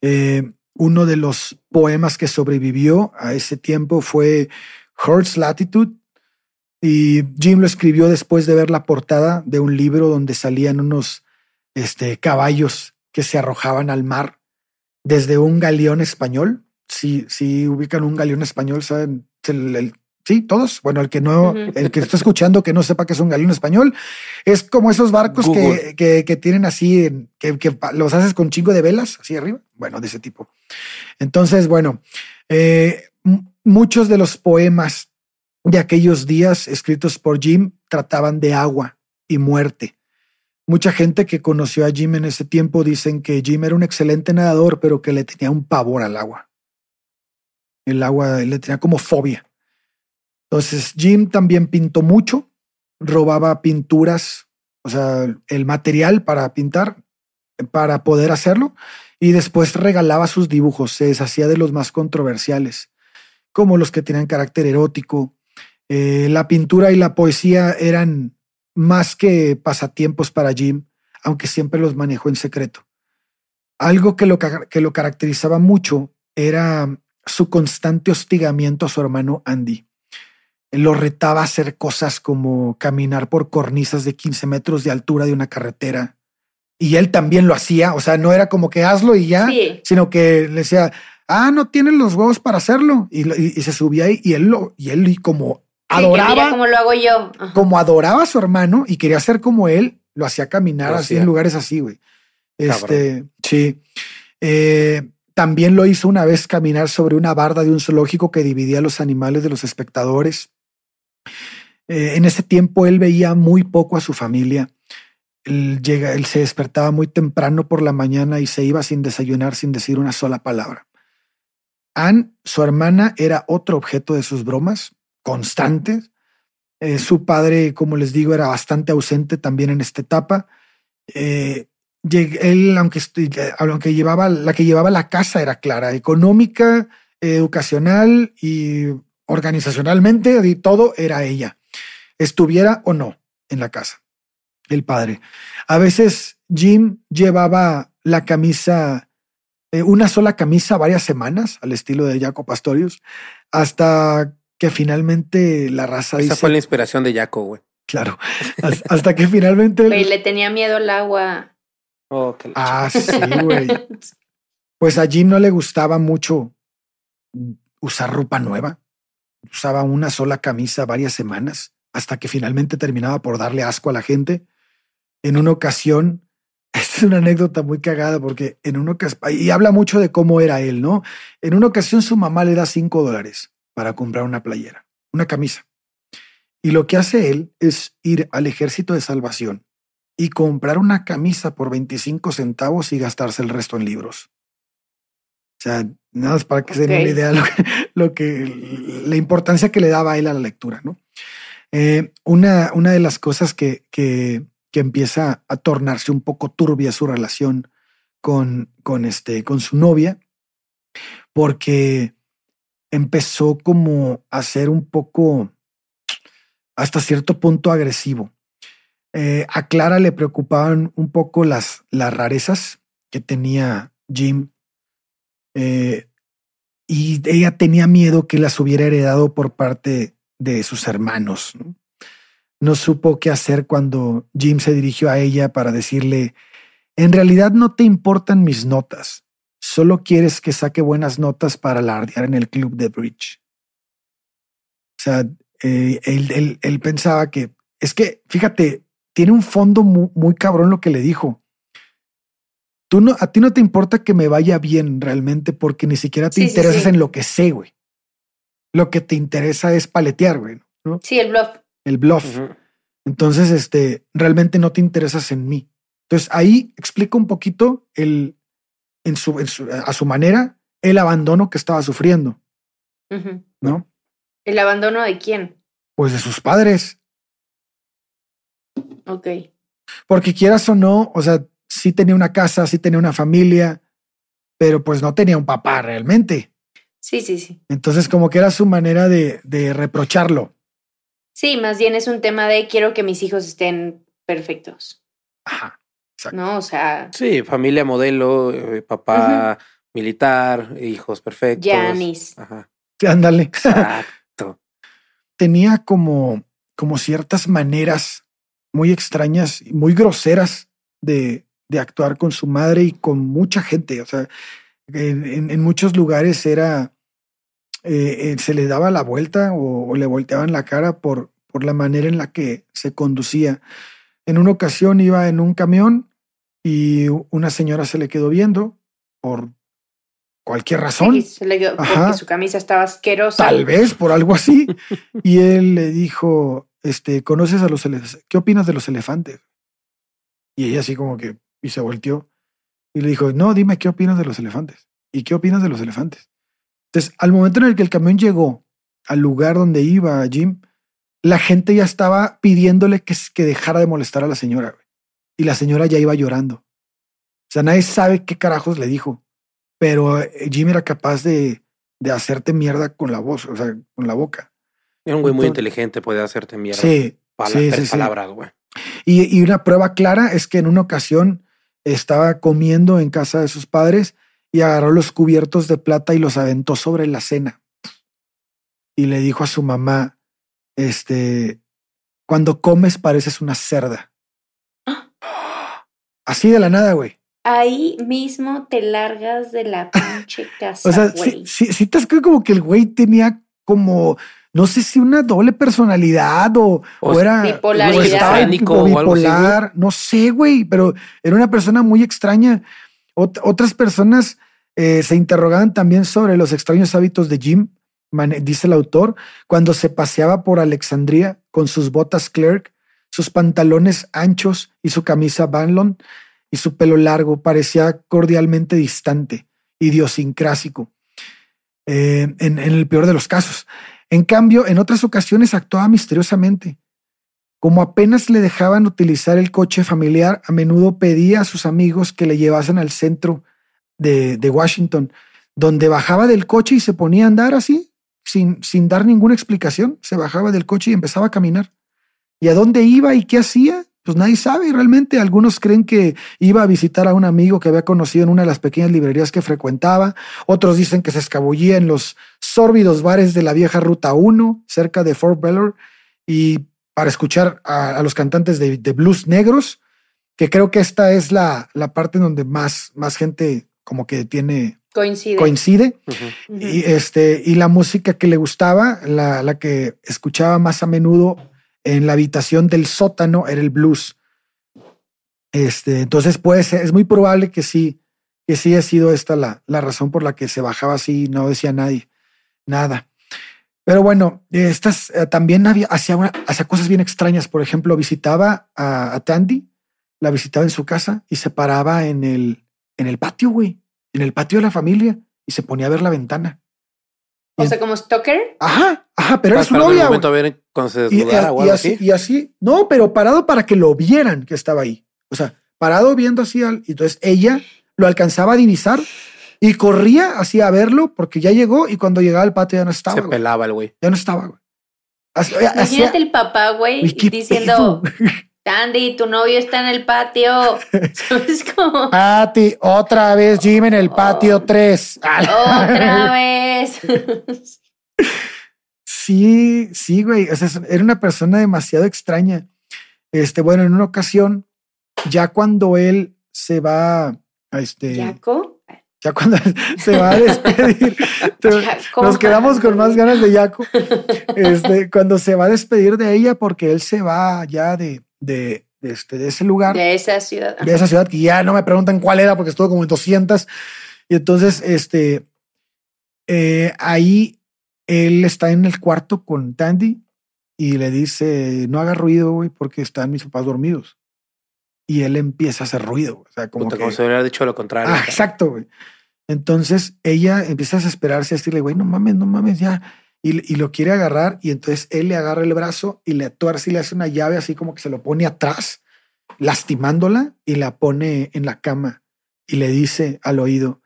Eh, uno de los poemas que sobrevivió a ese tiempo fue Heart's Latitude, y Jim lo escribió después de ver la portada de un libro donde salían unos este, caballos que se arrojaban al mar desde un galeón español. Si, si ubican un galeón español, saben, sí, todos. Bueno, el que no, el que está escuchando que no sepa que es un galeón español, es como esos barcos que, que, tienen así, que, que, los haces con chingo de velas, así arriba. Bueno, de ese tipo. Entonces, bueno, eh, muchos de los poemas de aquellos días escritos por Jim trataban de agua y muerte. Mucha gente que conoció a Jim en ese tiempo dicen que Jim era un excelente nadador, pero que le tenía un pavor al agua. El agua le tenía como fobia. Entonces, Jim también pintó mucho, robaba pinturas, o sea, el material para pintar, para poder hacerlo, y después regalaba sus dibujos, se deshacía de los más controversiales, como los que tenían carácter erótico, eh, la pintura y la poesía eran más que pasatiempos para Jim, aunque siempre los manejó en secreto. Algo que lo, que lo caracterizaba mucho era su constante hostigamiento a su hermano Andy. Lo retaba a hacer cosas como caminar por cornisas de 15 metros de altura de una carretera. Y él también lo hacía, o sea, no era como que hazlo y ya, sino que le decía, ah, no tienen los huevos para hacerlo. Y, se subía ahí y él, lo, y él como adoraba. como lo hago yo. Como adoraba a su hermano y quería ser como él, lo hacía caminar así en lugares así, güey. Este, sí. Eh, también lo hizo una vez caminar sobre una barda de un zoológico que dividía los animales de los espectadores. Eh, en ese tiempo él veía muy poco a su familia. Él, llega, él se despertaba muy temprano por la mañana y se iba sin desayunar, sin decir una sola palabra. Anne, su hermana, era otro objeto de sus bromas constantes. Eh, su padre, como les digo, era bastante ausente también en esta etapa. Eh, él, aunque, aunque llevaba la que llevaba la casa era clara, económica, educacional y organizacionalmente, y todo era ella, estuviera o no en la casa, el padre. A veces Jim llevaba la camisa, eh, una sola camisa varias semanas, al estilo de Jaco Pastorius, hasta que finalmente la raza Esa fue la inspiración de Jaco, güey. Claro. Hasta que finalmente. le tenía miedo al agua. Oh, ah, sí, güey. Pues a Jim no le gustaba mucho usar ropa nueva. Usaba una sola camisa varias semanas hasta que finalmente terminaba por darle asco a la gente. En una ocasión, es una anécdota muy cagada porque en una ocasión, y habla mucho de cómo era él, ¿no? En una ocasión su mamá le da cinco dólares para comprar una playera, una camisa. Y lo que hace él es ir al ejército de salvación y comprar una camisa por 25 centavos y gastarse el resto en libros. O sea, nada más para que se den una idea lo que, la importancia que le daba a él a la lectura, ¿no? Eh, una, una de las cosas que, que, que, empieza a tornarse un poco turbia su relación con, con, este, con su novia, porque empezó como a ser un poco, hasta cierto punto, agresivo. Eh, a Clara le preocupaban un poco las, las rarezas que tenía Jim. Eh, y ella tenía miedo que las hubiera heredado por parte de sus hermanos. ¿no? supo qué hacer cuando Jim se dirigió a ella para decirle, en realidad no te importan mis notas, Solo quieres que saque buenas notas para alardear en el club de bridge. O sea, eh, él, pensaba que es que, fíjate, tiene un fondo muy, cabrón lo que le dijo. Tú no, a ti no te importa que me vaya bien realmente porque ni siquiera te interesas en lo que sé, güey. Lo que te interesa es paletear, güey. ¿no? Sí, el bluff. El bluff. Entonces, este, realmente no te interesas en mí. Entonces ahí explica un poquito el, en su, a su manera el abandono que estaba sufriendo. ¿No? ¿El abandono de quién? Pues de sus padres. Ok. Porque quieras o no, o sea, sí tenía una casa, sí tenía una familia, pero pues no tenía un papá realmente. Sí, sí, sí. Entonces como que era su manera de, de reprocharlo. Sí, más bien es un tema de quiero que mis hijos estén perfectos. Ajá. Exacto. ¿No? O sea, Sí, familia modelo, eh, papá militar, hijos perfectos. Janis. Ajá. Ándale. Exacto. tenía como, como ciertas maneras muy extrañas y muy groseras de, de actuar con su madre y con mucha gente. O sea, en, muchos lugares era, eh, eh, se le daba la vuelta o, o le volteaban la cara por, por la manera en la que se conducía. En una ocasión iba en un camión y una señora se le quedó viendo por cualquier razón. sí, se le quedó Ajá. porque su camisa estaba asquerosa. Tal vez por algo así. y él le dijo, este, ¿conoces a los elefantes? ¿Qué opinas de los elefantes? Y ella así como que, y se volteó y le dijo, no, dime qué opinas de los elefantes. ¿Y qué opinas de los elefantes? Entonces, al momento en el que el camión llegó al lugar donde iba Jim, la gente ya estaba pidiéndole que, que dejara de molestar a la señora. güey. Y la señora ya iba llorando. O sea, nadie sabe qué carajos le dijo, pero eh, Jim era capaz de, de hacerte mierda con la voz, o sea, con la boca. Era un güey muy Entonces- inteligente, puede hacerte mierda. Sí, Pala- sí, sí. palabras, güey. Y, y una prueba clara es que en una ocasión estaba comiendo en casa de sus padres y agarró los cubiertos de plata y los aventó sobre la cena. Y le dijo a su mamá, este, cuando comes pareces una cerda. Así de la nada, güey. Ahí mismo te largas de la pinche casa, O sea, güey. sí, sí, sí te has creído como que el güey tenía como, no sé si una doble personalidad o, o O era bipolaridad. o estaba Esquizofrénico tipo o algo así, güey. bipolar, no sé, güey, pero era una persona muy extraña. Ot- otras personas eh, se interrogaban también sobre los extraños hábitos de Jim, dice el autor, cuando se paseaba por Alexandria con sus botas clerk, sus pantalones anchos y su camisa Banlon y su pelo largo, parecía cordialmente distante, idiosincrásico, eh, en, en el peor de los casos. En cambio, en otras ocasiones actuaba misteriosamente. Como apenas le dejaban utilizar el coche familiar, a menudo pedía a sus amigos que le llevasen al centro de, de Washington, donde bajaba del coche y se ponía a andar así, sin, sin dar ninguna explicación. Se bajaba del coche y empezaba a caminar. ¿Y a dónde iba y qué hacía? Pues nadie sabe realmente. Algunos creen que iba a visitar a un amigo que había conocido en una de las pequeñas librerías que frecuentaba. Otros dicen que se escabullía en los sórbidos bares de la vieja Ruta 1, cerca de Fort Bellow, y para escuchar a, a los cantantes de, de blues negros, que creo que esta es la, la parte en donde más, más gente como que tiene, Coincide. coincide. Y, este, y la música que le gustaba, la, la que escuchaba más a menudo en la habitación del sótano era el blues. Este, entonces, pues es muy probable que sí, que sí ha sido esta la, la razón por la que se bajaba así y no decía nadie, nada. Pero bueno, estas eh, también había, hacía, una- hacía cosas bien extrañas. Por ejemplo, visitaba a, a Tandy, la visitaba en su casa y se paraba en el, en el patio, güey, en el patio de la familia y se ponía a ver la ventana. O sea, como Stalker. Ajá, ajá, pero era su novia. momento güey. a ver cuando se Y, desnudara o y algo así, y así, no, pero parado para que lo vieran que estaba ahí. O sea, parado viendo así, al, y entonces ella lo alcanzaba a divisar y corría así a verlo porque ya llegó y cuando llegaba al patio ya no estaba. Se pelaba el güey. Ya no estaba, güey. Imagínate el papá, güey, diciendo, pedo. Tandy, tu novio está en el patio. ¿Sabes cómo? Pati, otra vez Jim en el patio 3. Otra vez. Sí, sí, güey. O sea, era una persona demasiado extraña. Este, bueno, en una ocasión, ya cuando él se va, a este, ¿Yaco? ya cuando se va a despedir, nos quedamos con más ganas de Yaco. Este, cuando se va a despedir de ella, porque él se va ya de, de, de este, de ese lugar, De esa ciudad. de esa ciudad, que ya no me preguntan cuál era, porque estuvo como en 200. Y entonces, este, eh, ahí él está en el cuarto con Tandy y le dice, no haga ruido, güey, porque están mis papás dormidos. Y él empieza a hacer ruido. O sea, como Puta, que... como se hubiera dicho lo contrario. Ah, exacto, güey. Entonces ella empieza a desesperarse, a decirle, güey, no mames, no mames, ya. Y, y lo quiere agarrar y entonces él le agarra el brazo y le tuerce y le hace una llave así como que se lo pone atrás, lastimándola y la pone en la cama y le dice al oído,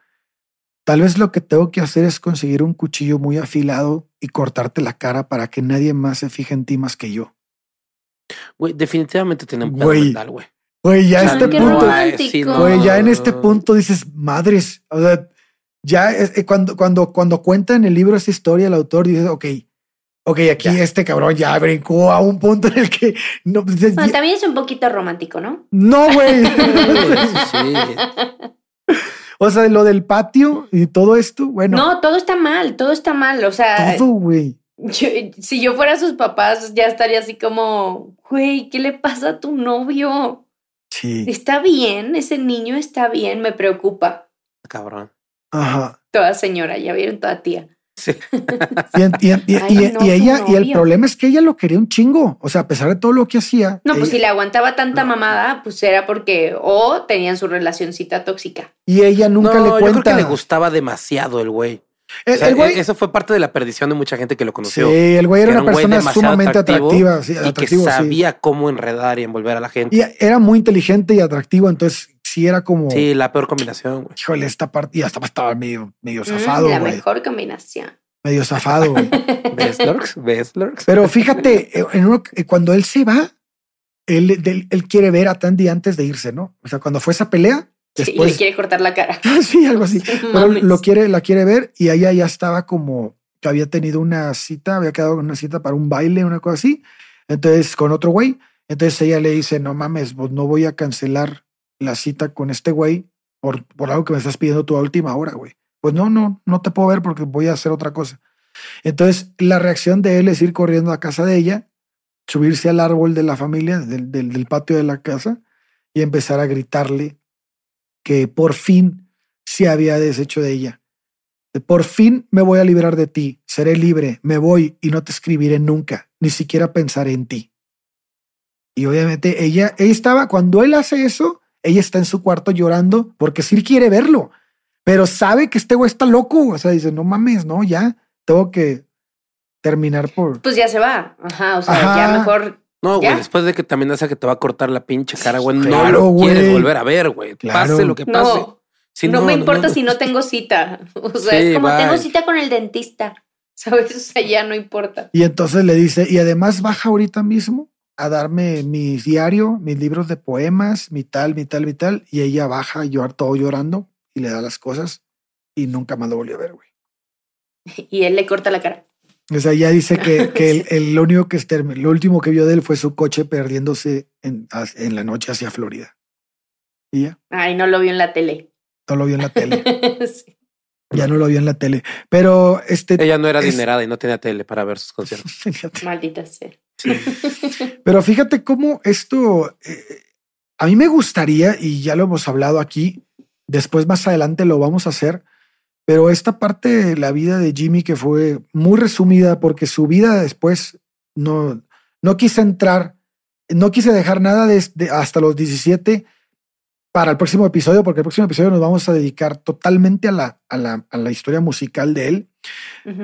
Tal vez lo que tengo que hacer es conseguir un cuchillo muy afilado y cortarte la cara para que nadie más se fije en ti más que yo. Güey, definitivamente tiene un Güey. mental, güey. Güey, ya a O sea, este punto, güey, ya en este punto dices, madres, o sea, ya es- eh, cuando, cuando, cuando cuenta en el libro esta historia, el autor dice, ok, ok, aquí Ya. este cabrón ya brincó a un punto en el que no, dices, Bueno, también es un poquito romántico, ¿no? no, güey. Sí. o sea, lo del patio y todo esto, bueno, No, todo está mal, todo está mal. O sea, todo, güey. yo- si yo fuera sus papás, ya estaría así como, güey, ¿qué le pasa a tu novio? Sí, ¿Está bien? ¿Ese niño está bien? Me preocupa. Cabrón. Ajá. Toda señora, ya vieron toda tía. Sí. Y, en- y en- y- Ay, y- no, y ella, y el problema es que ella lo quería un chingo. O sea, a pesar de todo lo que hacía. No, pues si le aguantaba tanta No. mamada, pues era porque o tenían su relacioncita tóxica. Y ella nunca no, le yo creo cuenta. que le gustaba demasiado el güey. El, O sea, el güey, Eso fue parte de la perdición de mucha gente que lo sí, conoció. el güey era una persona sumamente atractiva. sí, y que sí. sabía cómo enredar y envolver a la gente. Y era muy inteligente y atractivo. Entonces, sí era como, Sí, la peor combinación, güey. híjole, esta parte. Y hasta estaba medio, medio Mm, zafado, la güey. mejor combinación. Medio zafado, güey. ¿Ves, Lurks? ¿Ves, Lurks? Pero fíjate, eh, en uno- eh, cuando él se va, él, él, él quiere ver a Tandy antes de irse, ¿no? O sea, cuando fue esa pelea, Sí, y le después. quiere cortar la cara. sí, algo así. Pero lo quiere, la quiere ver y ella ya estaba como que había tenido una cita, había quedado con una cita para un baile, una cosa así. Entonces, con otro güey. Entonces ella le dice, no mames, pues no voy a cancelar la cita con este güey por, por algo que me estás pidiendo tú a última hora, güey. Pues no, no, no te puedo ver porque voy a hacer otra cosa. Entonces, la reacción de él es ir corriendo a casa de ella, subirse al árbol de la familia, del, del, del patio de la casa, y empezar a gritarle que por fin se había deshecho de ella. Por fin me voy a liberar de ti, seré libre, me voy y no te escribiré nunca, ni siquiera pensaré en ti. Y obviamente ella, ella estaba, cuando él hace eso, ella está en su cuarto llorando porque sí quiere verlo, pero sabe que este güey está loco. O sea, dice, no mames, no, ya tengo que terminar por... Pues ya se va. Ajá, o sea, Ajá. ya mejor. No, güey, después de que también hace que te va a cortar la pinche cara, güey. Claro, no lo quieres volver a ver, güey. Claro. Pase lo que pase. No, Sí, no, me importa no. si no tengo cita. O sea, Sí, es como bye. tengo cita con el dentista. ¿Sabes? O sea, ya no importa. Y entonces le dice, y además baja ahorita mismo a darme mi diario, mis libros de poemas, mi tal, mi tal, mi tal. Y ella baja a llorar todo llorando y le da las cosas y nunca más lo volvió a ver, güey. Y él le corta la cara. O sea, ella dice que, que el, el- lo único que lo último que vio de él fue su coche perdiéndose en, en la noche hacia Florida. Y ya, Ay, no lo vio en la tele. no lo vio en la tele. Sí. Ya no lo vio en la tele. Pero este. Ella no era es- adinerada y no tenía tele para ver sus conciertos. Maldita sea. Pero fíjate cómo esto. eh, a mí me gustaría, y ya lo hemos hablado aquí, después más adelante lo vamos a hacer. Pero esta parte de la vida de Jimmy que fue muy resumida porque su vida después no, no quise entrar, no quise dejar nada de, de- hasta los 17 para el próximo episodio, porque el próximo episodio nos vamos a dedicar totalmente a la, a la, a la historia musical de él.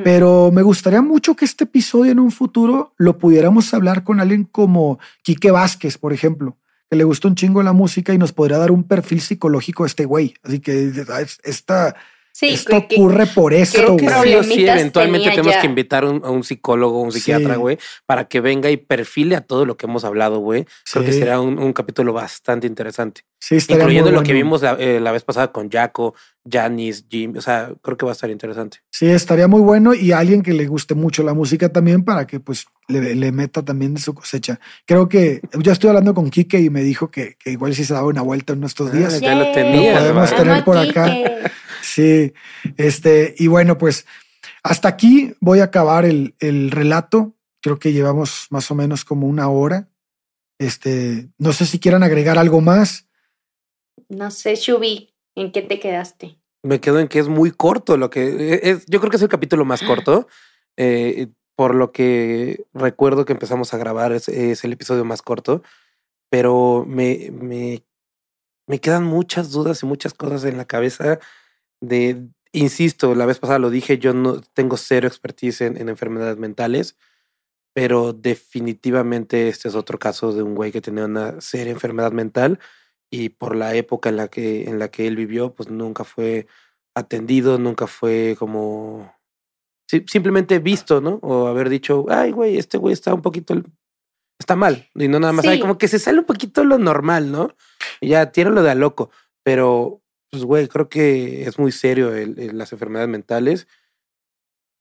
Pero me gustaría mucho que este episodio en un futuro lo pudiéramos hablar con alguien como Quique Vázquez, por ejemplo, que le gusta un chingo la música y nos podría dar un perfil psicológico a este güey. Así que es- esta, sí, esto que- ocurre por esto, Creo que güey. sí o sí, Problemitas eventualmente tenemos ya. que invitar un- a un psicólogo, un psiquiatra, Sí. güey, para que venga y perfile a todo lo que hemos hablado, güey. Creo que será un, un capítulo bastante interesante. Sí, Incluyendo muy lo que vimos la, eh, la vez pasada con Jaco, Janis, Jim. O sea, creo que va a estar interesante. Sí, estaría muy bueno y alguien que le guste mucho la música también para que pues le, le meta también de su cosecha. Creo que ya estoy hablando con Quique y me dijo que, que igual si se daba una vuelta en estos días. Ah, ya lo Yay. tenía, Lo podemos ¿verdad? tener por acá. Sí, este, y bueno, pues hasta aquí voy a acabar el, el relato. Creo que llevamos más o menos como una hora. Este, no sé si quieran agregar algo más. No sé, Shubi, ¿en qué te quedaste? Me quedo en que es muy corto lo que es. Yo creo que es el capítulo más corto. eh, por lo que recuerdo que empezamos a grabar, es, es el episodio más corto. Pero me, me, me quedan muchas dudas y muchas cosas en la cabeza. De, insisto, la vez pasada lo dije, yo no tengo cero expertise en, en enfermedades mentales, pero definitivamente este es otro caso de un güey que tenía una seria enfermedad mental y por la época en la que, en la que él vivió, pues nunca fue atendido, nunca fue como simplemente visto, ¿no? O haber dicho, ay, güey, este güey está un poquito, está mal. Y no nada más, hay como que se sale un poquito lo normal, ¿no? Y ya tiene lo de a loco. Pero, pues, güey, creo que es muy serio las enfermedades mentales.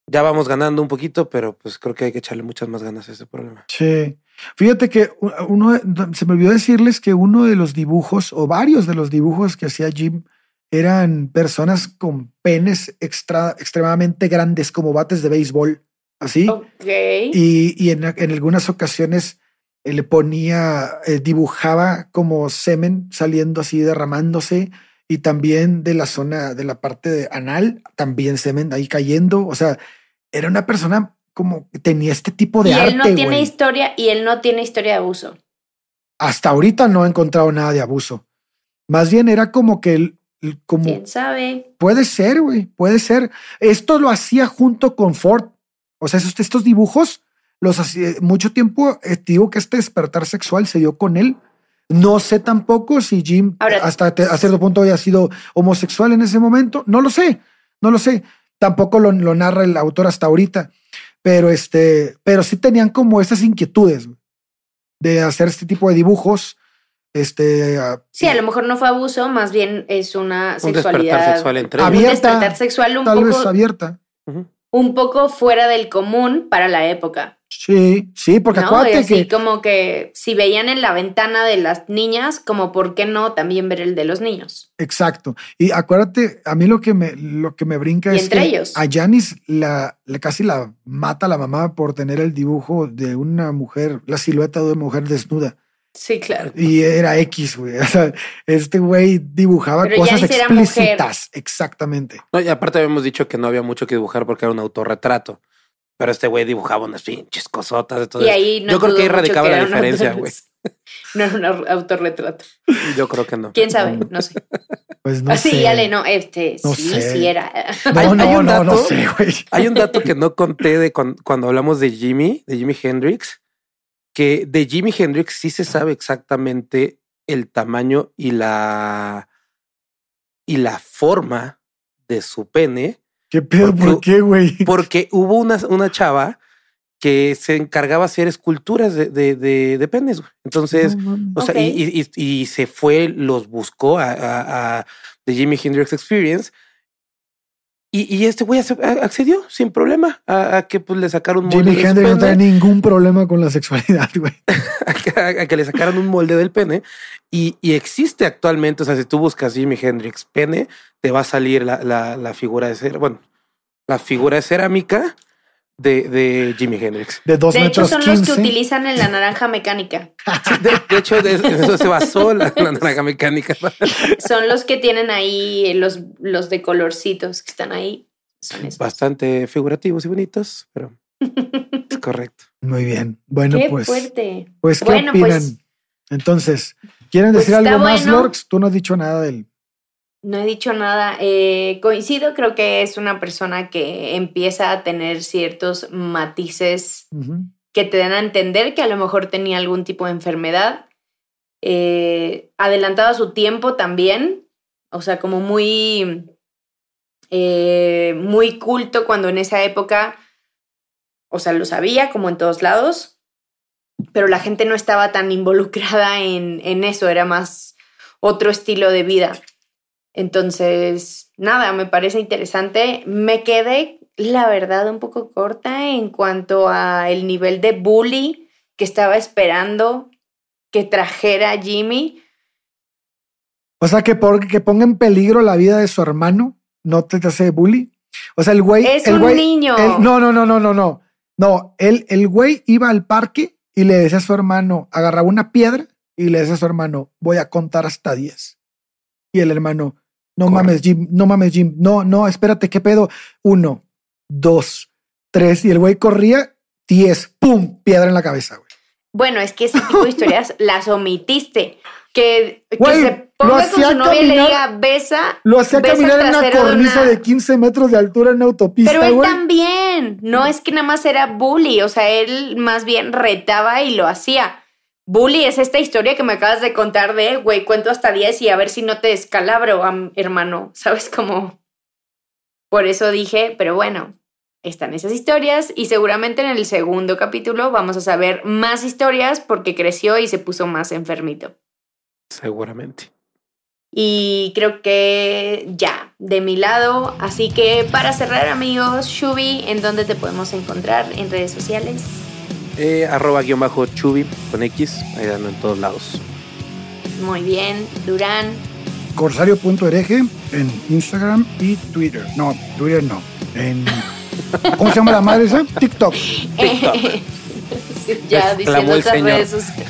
Ya vamos ganando un poquito, pero pues creo que hay que echarle muchas más ganas a ese problema. Sí. Fíjate que uno, se me olvidó decirles que uno de los dibujos o varios de los dibujos que hacía Jim eran personas con penes extra, extremadamente grandes como bates de béisbol, así. Y, en, algunas ocasiones eh, le ponía, eh, dibujaba como semen saliendo así, derramándose, y también de la zona, de la parte de anal, también semen ahí cayendo. O sea, era una persona como tenía este tipo de y él no tiene historia y él no tiene historia de abuso. Hasta ahorita no he encontrado nada de abuso. Más bien era como que él como, ¿Quién sabe? Puede ser, güey, puede ser. Esto lo hacía junto con Ford. O sea, estos, estos dibujos los hacía mucho tiempo. Eh, digo que este despertar sexual se dio con él. No sé tampoco si Jim hasta a cierto punto había sido homosexual en ese momento. No lo sé, no lo sé. Tampoco lo, lo narra el autor hasta ahorita. Pero este, pero sí tenían como esas inquietudes de hacer este tipo de dibujos este, sí, a lo mejor no fue abuso, más bien es una sexualidad. Despertar sexual entre abierta, un despertar sexual un tal poco. Vez abierta. Un poco fuera del común para la época. Sí, sí, porque ¿no? acuérdate así como que si veían en la ventana de las niñas, como por qué no también ver el de los niños. Exacto. Y acuérdate, a mí lo que me, lo que me brinca es entre que ellos? a Janis la, casi la mata la mamá por tener el dibujo de una mujer, la silueta de una mujer desnuda. Sí, claro. Y era X, güey. O sea, este güey dibujaba cosas explícitas. Exactamente. No, y aparte habíamos dicho que no había mucho que dibujar porque era un autorretrato. Pero este güey dibujaba unas pinches cosotas. y ahí Yo creo que ahí radicaba la diferencia, güey. No era un autorretrato. Yo creo que no. ¿Quién sabe? No sé. Pues no Así, sé. ya le no, este, sí, sí era. No, no, no, no sé, güey. Hay un dato que no conté de cuando, cuando hablamos de Jimmy, de Jimi Hendrix que de Jimi Hendrix sí se sabe exactamente el tamaño y la y la forma de su pene. ¿Qué pedo? ¿Por qué, güey? Porque hubo una, una chava que se encargaba de hacer esculturas de, de, de, penes. Entonces, o sea, y, y, y, se fue, los buscó a, a, a The Jimi Hendrix Experience y, este güey accedió sin problema a, que pues, le sacaron un molde. Jimi Hendrix no tiene ningún problema con la sexualidad, güey. a, que le sacaran un molde del pene. Y, existe actualmente, o sea, si tú buscas Jimi Hendrix pene, te va a salir la, la, la figura de cera, bueno, la figura de cerámica de, de Jimi Hendrix. De dos de hecho, son los que utilizan en la naranja mecánica. de, hecho, de, eso se basó la, naranja mecánica. son los que tienen ahí los, los de colorcitos que están ahí. Son Bastante figurativos y bonitos, pero es correcto. Muy bien. Bueno, qué pues. Fuerte. Pues, ¿qué opinan? Pues, Entonces, ¿quieren pues decir algo más, Lorx? Tú no has dicho nada del no he dicho nada. Eh, coincido, creo que es una persona que empieza a tener ciertos matices que te dan a entender que a lo mejor tenía algún tipo de enfermedad. Eh, adelantado a su tiempo también, o sea, como muy, eh, muy culto cuando en esa época, o sea, lo sabía como en todos lados, pero la gente no estaba tan involucrada en, en eso, era más otro estilo de vida. Entonces, nada, me parece interesante. Me quedé, la verdad, un poco corta en cuanto a el nivel de bully que estaba esperando que trajera Jimmy. O sea, que, por, que ponga en peligro la vida de su hermano, no te hace bully. O sea, el güey. Es un niño. no, no, no, no, no, no. No, el, el güey iba al parque y le decía a su hermano, agarraba una piedra y le decía a su hermano, voy a contar hasta 10. Y el hermano, no mames, Jim, no mames, Jim. No, no, espérate, ¿qué pedo? Uno, dos, tres. Y el güey corría, diez, ¡pum! Piedra en la cabeza, güey. Bueno, es que ese tipo de historias las omitiste. Que, que se ponga con su novia y le diga besa. Lo hacía caminar en una cornisa de, 15 metros de altura en autopista. Pero él también. No es que nada más era bully. O sea, él más bien retaba y lo hacía. Bully es esta historia que me acabas de contar de, güey, cuento hasta 10 y a ver si no te descalabro, hermano. ¿Sabes cómo? Por eso dije, pero bueno, están esas historias y seguramente en el segundo capítulo vamos a saber más historias porque creció y se puso más enfermito. Seguramente. Y creo que ya, de mi lado. Así que para cerrar, amigos, Shubi, ¿en dónde te podemos encontrar en redes sociales? Eh, arroba guion bajo chubi con X, ahí ando en todos lados. Muy bien, Durán. Corsario.ereje en Instagram y Twitter. No, Twitter no. En, ¿Cómo se llama la madre esa? TikTok. ya Exclamó diciendo señor. redes sociales.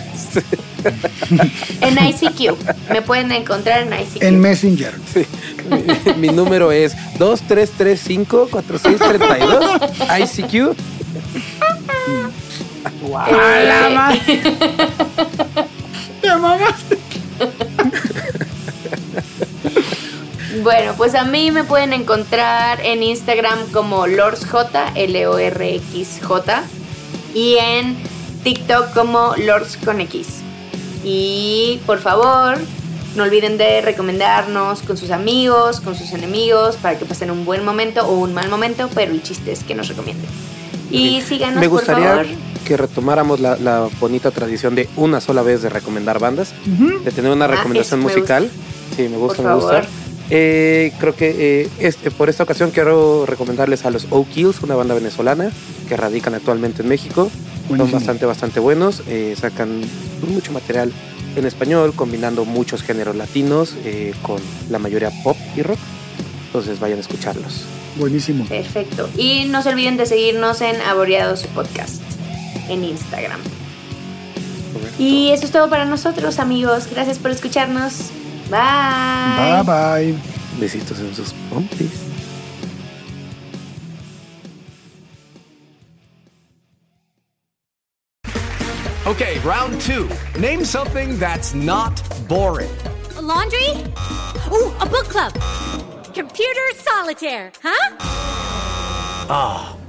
en ICQ. Me pueden encontrar en ICQ. En Messenger. Sí. Mi, mi número es 2335-4632 ICQ. Eh, Te mamaste. Bueno, pues a mí me pueden encontrar en Instagram como LordsJ, L-O-R-X-J, y en TikTok como Lords con X. Y por favor, no olviden de recomendarnos con sus amigos, con sus enemigos, para que pasen un buen momento o un mal momento, pero el chiste es que nos recomienden. Y síganos, Me por favor. Que retomáramos la, la bonita tradición de una sola vez de recomendar bandas, de tener una Ah, recomendación me musical. Sí, me gusta, Por me gusta. Eh, creo que eh, este, por esta ocasión quiero recomendarles a los O'Kills, una banda venezolana que radican actualmente en México. Son bastante, bastante buenos. eh, sacan mucho material en español, combinando muchos géneros latinos eh, con la mayoría pop y rock. Entonces vayan a escucharlos. Buenísimo. Perfecto. Y no se olviden de seguirnos en Aboreados Podcast en Instagram. Y eso es todo para nosotros, amigos. Gracias por escucharnos. Bye. Bye bye. Besitos en sus pompis. Okay, round two. Name something that's not boring. A laundry? Ooh, a book club. Computer solitaire, huh?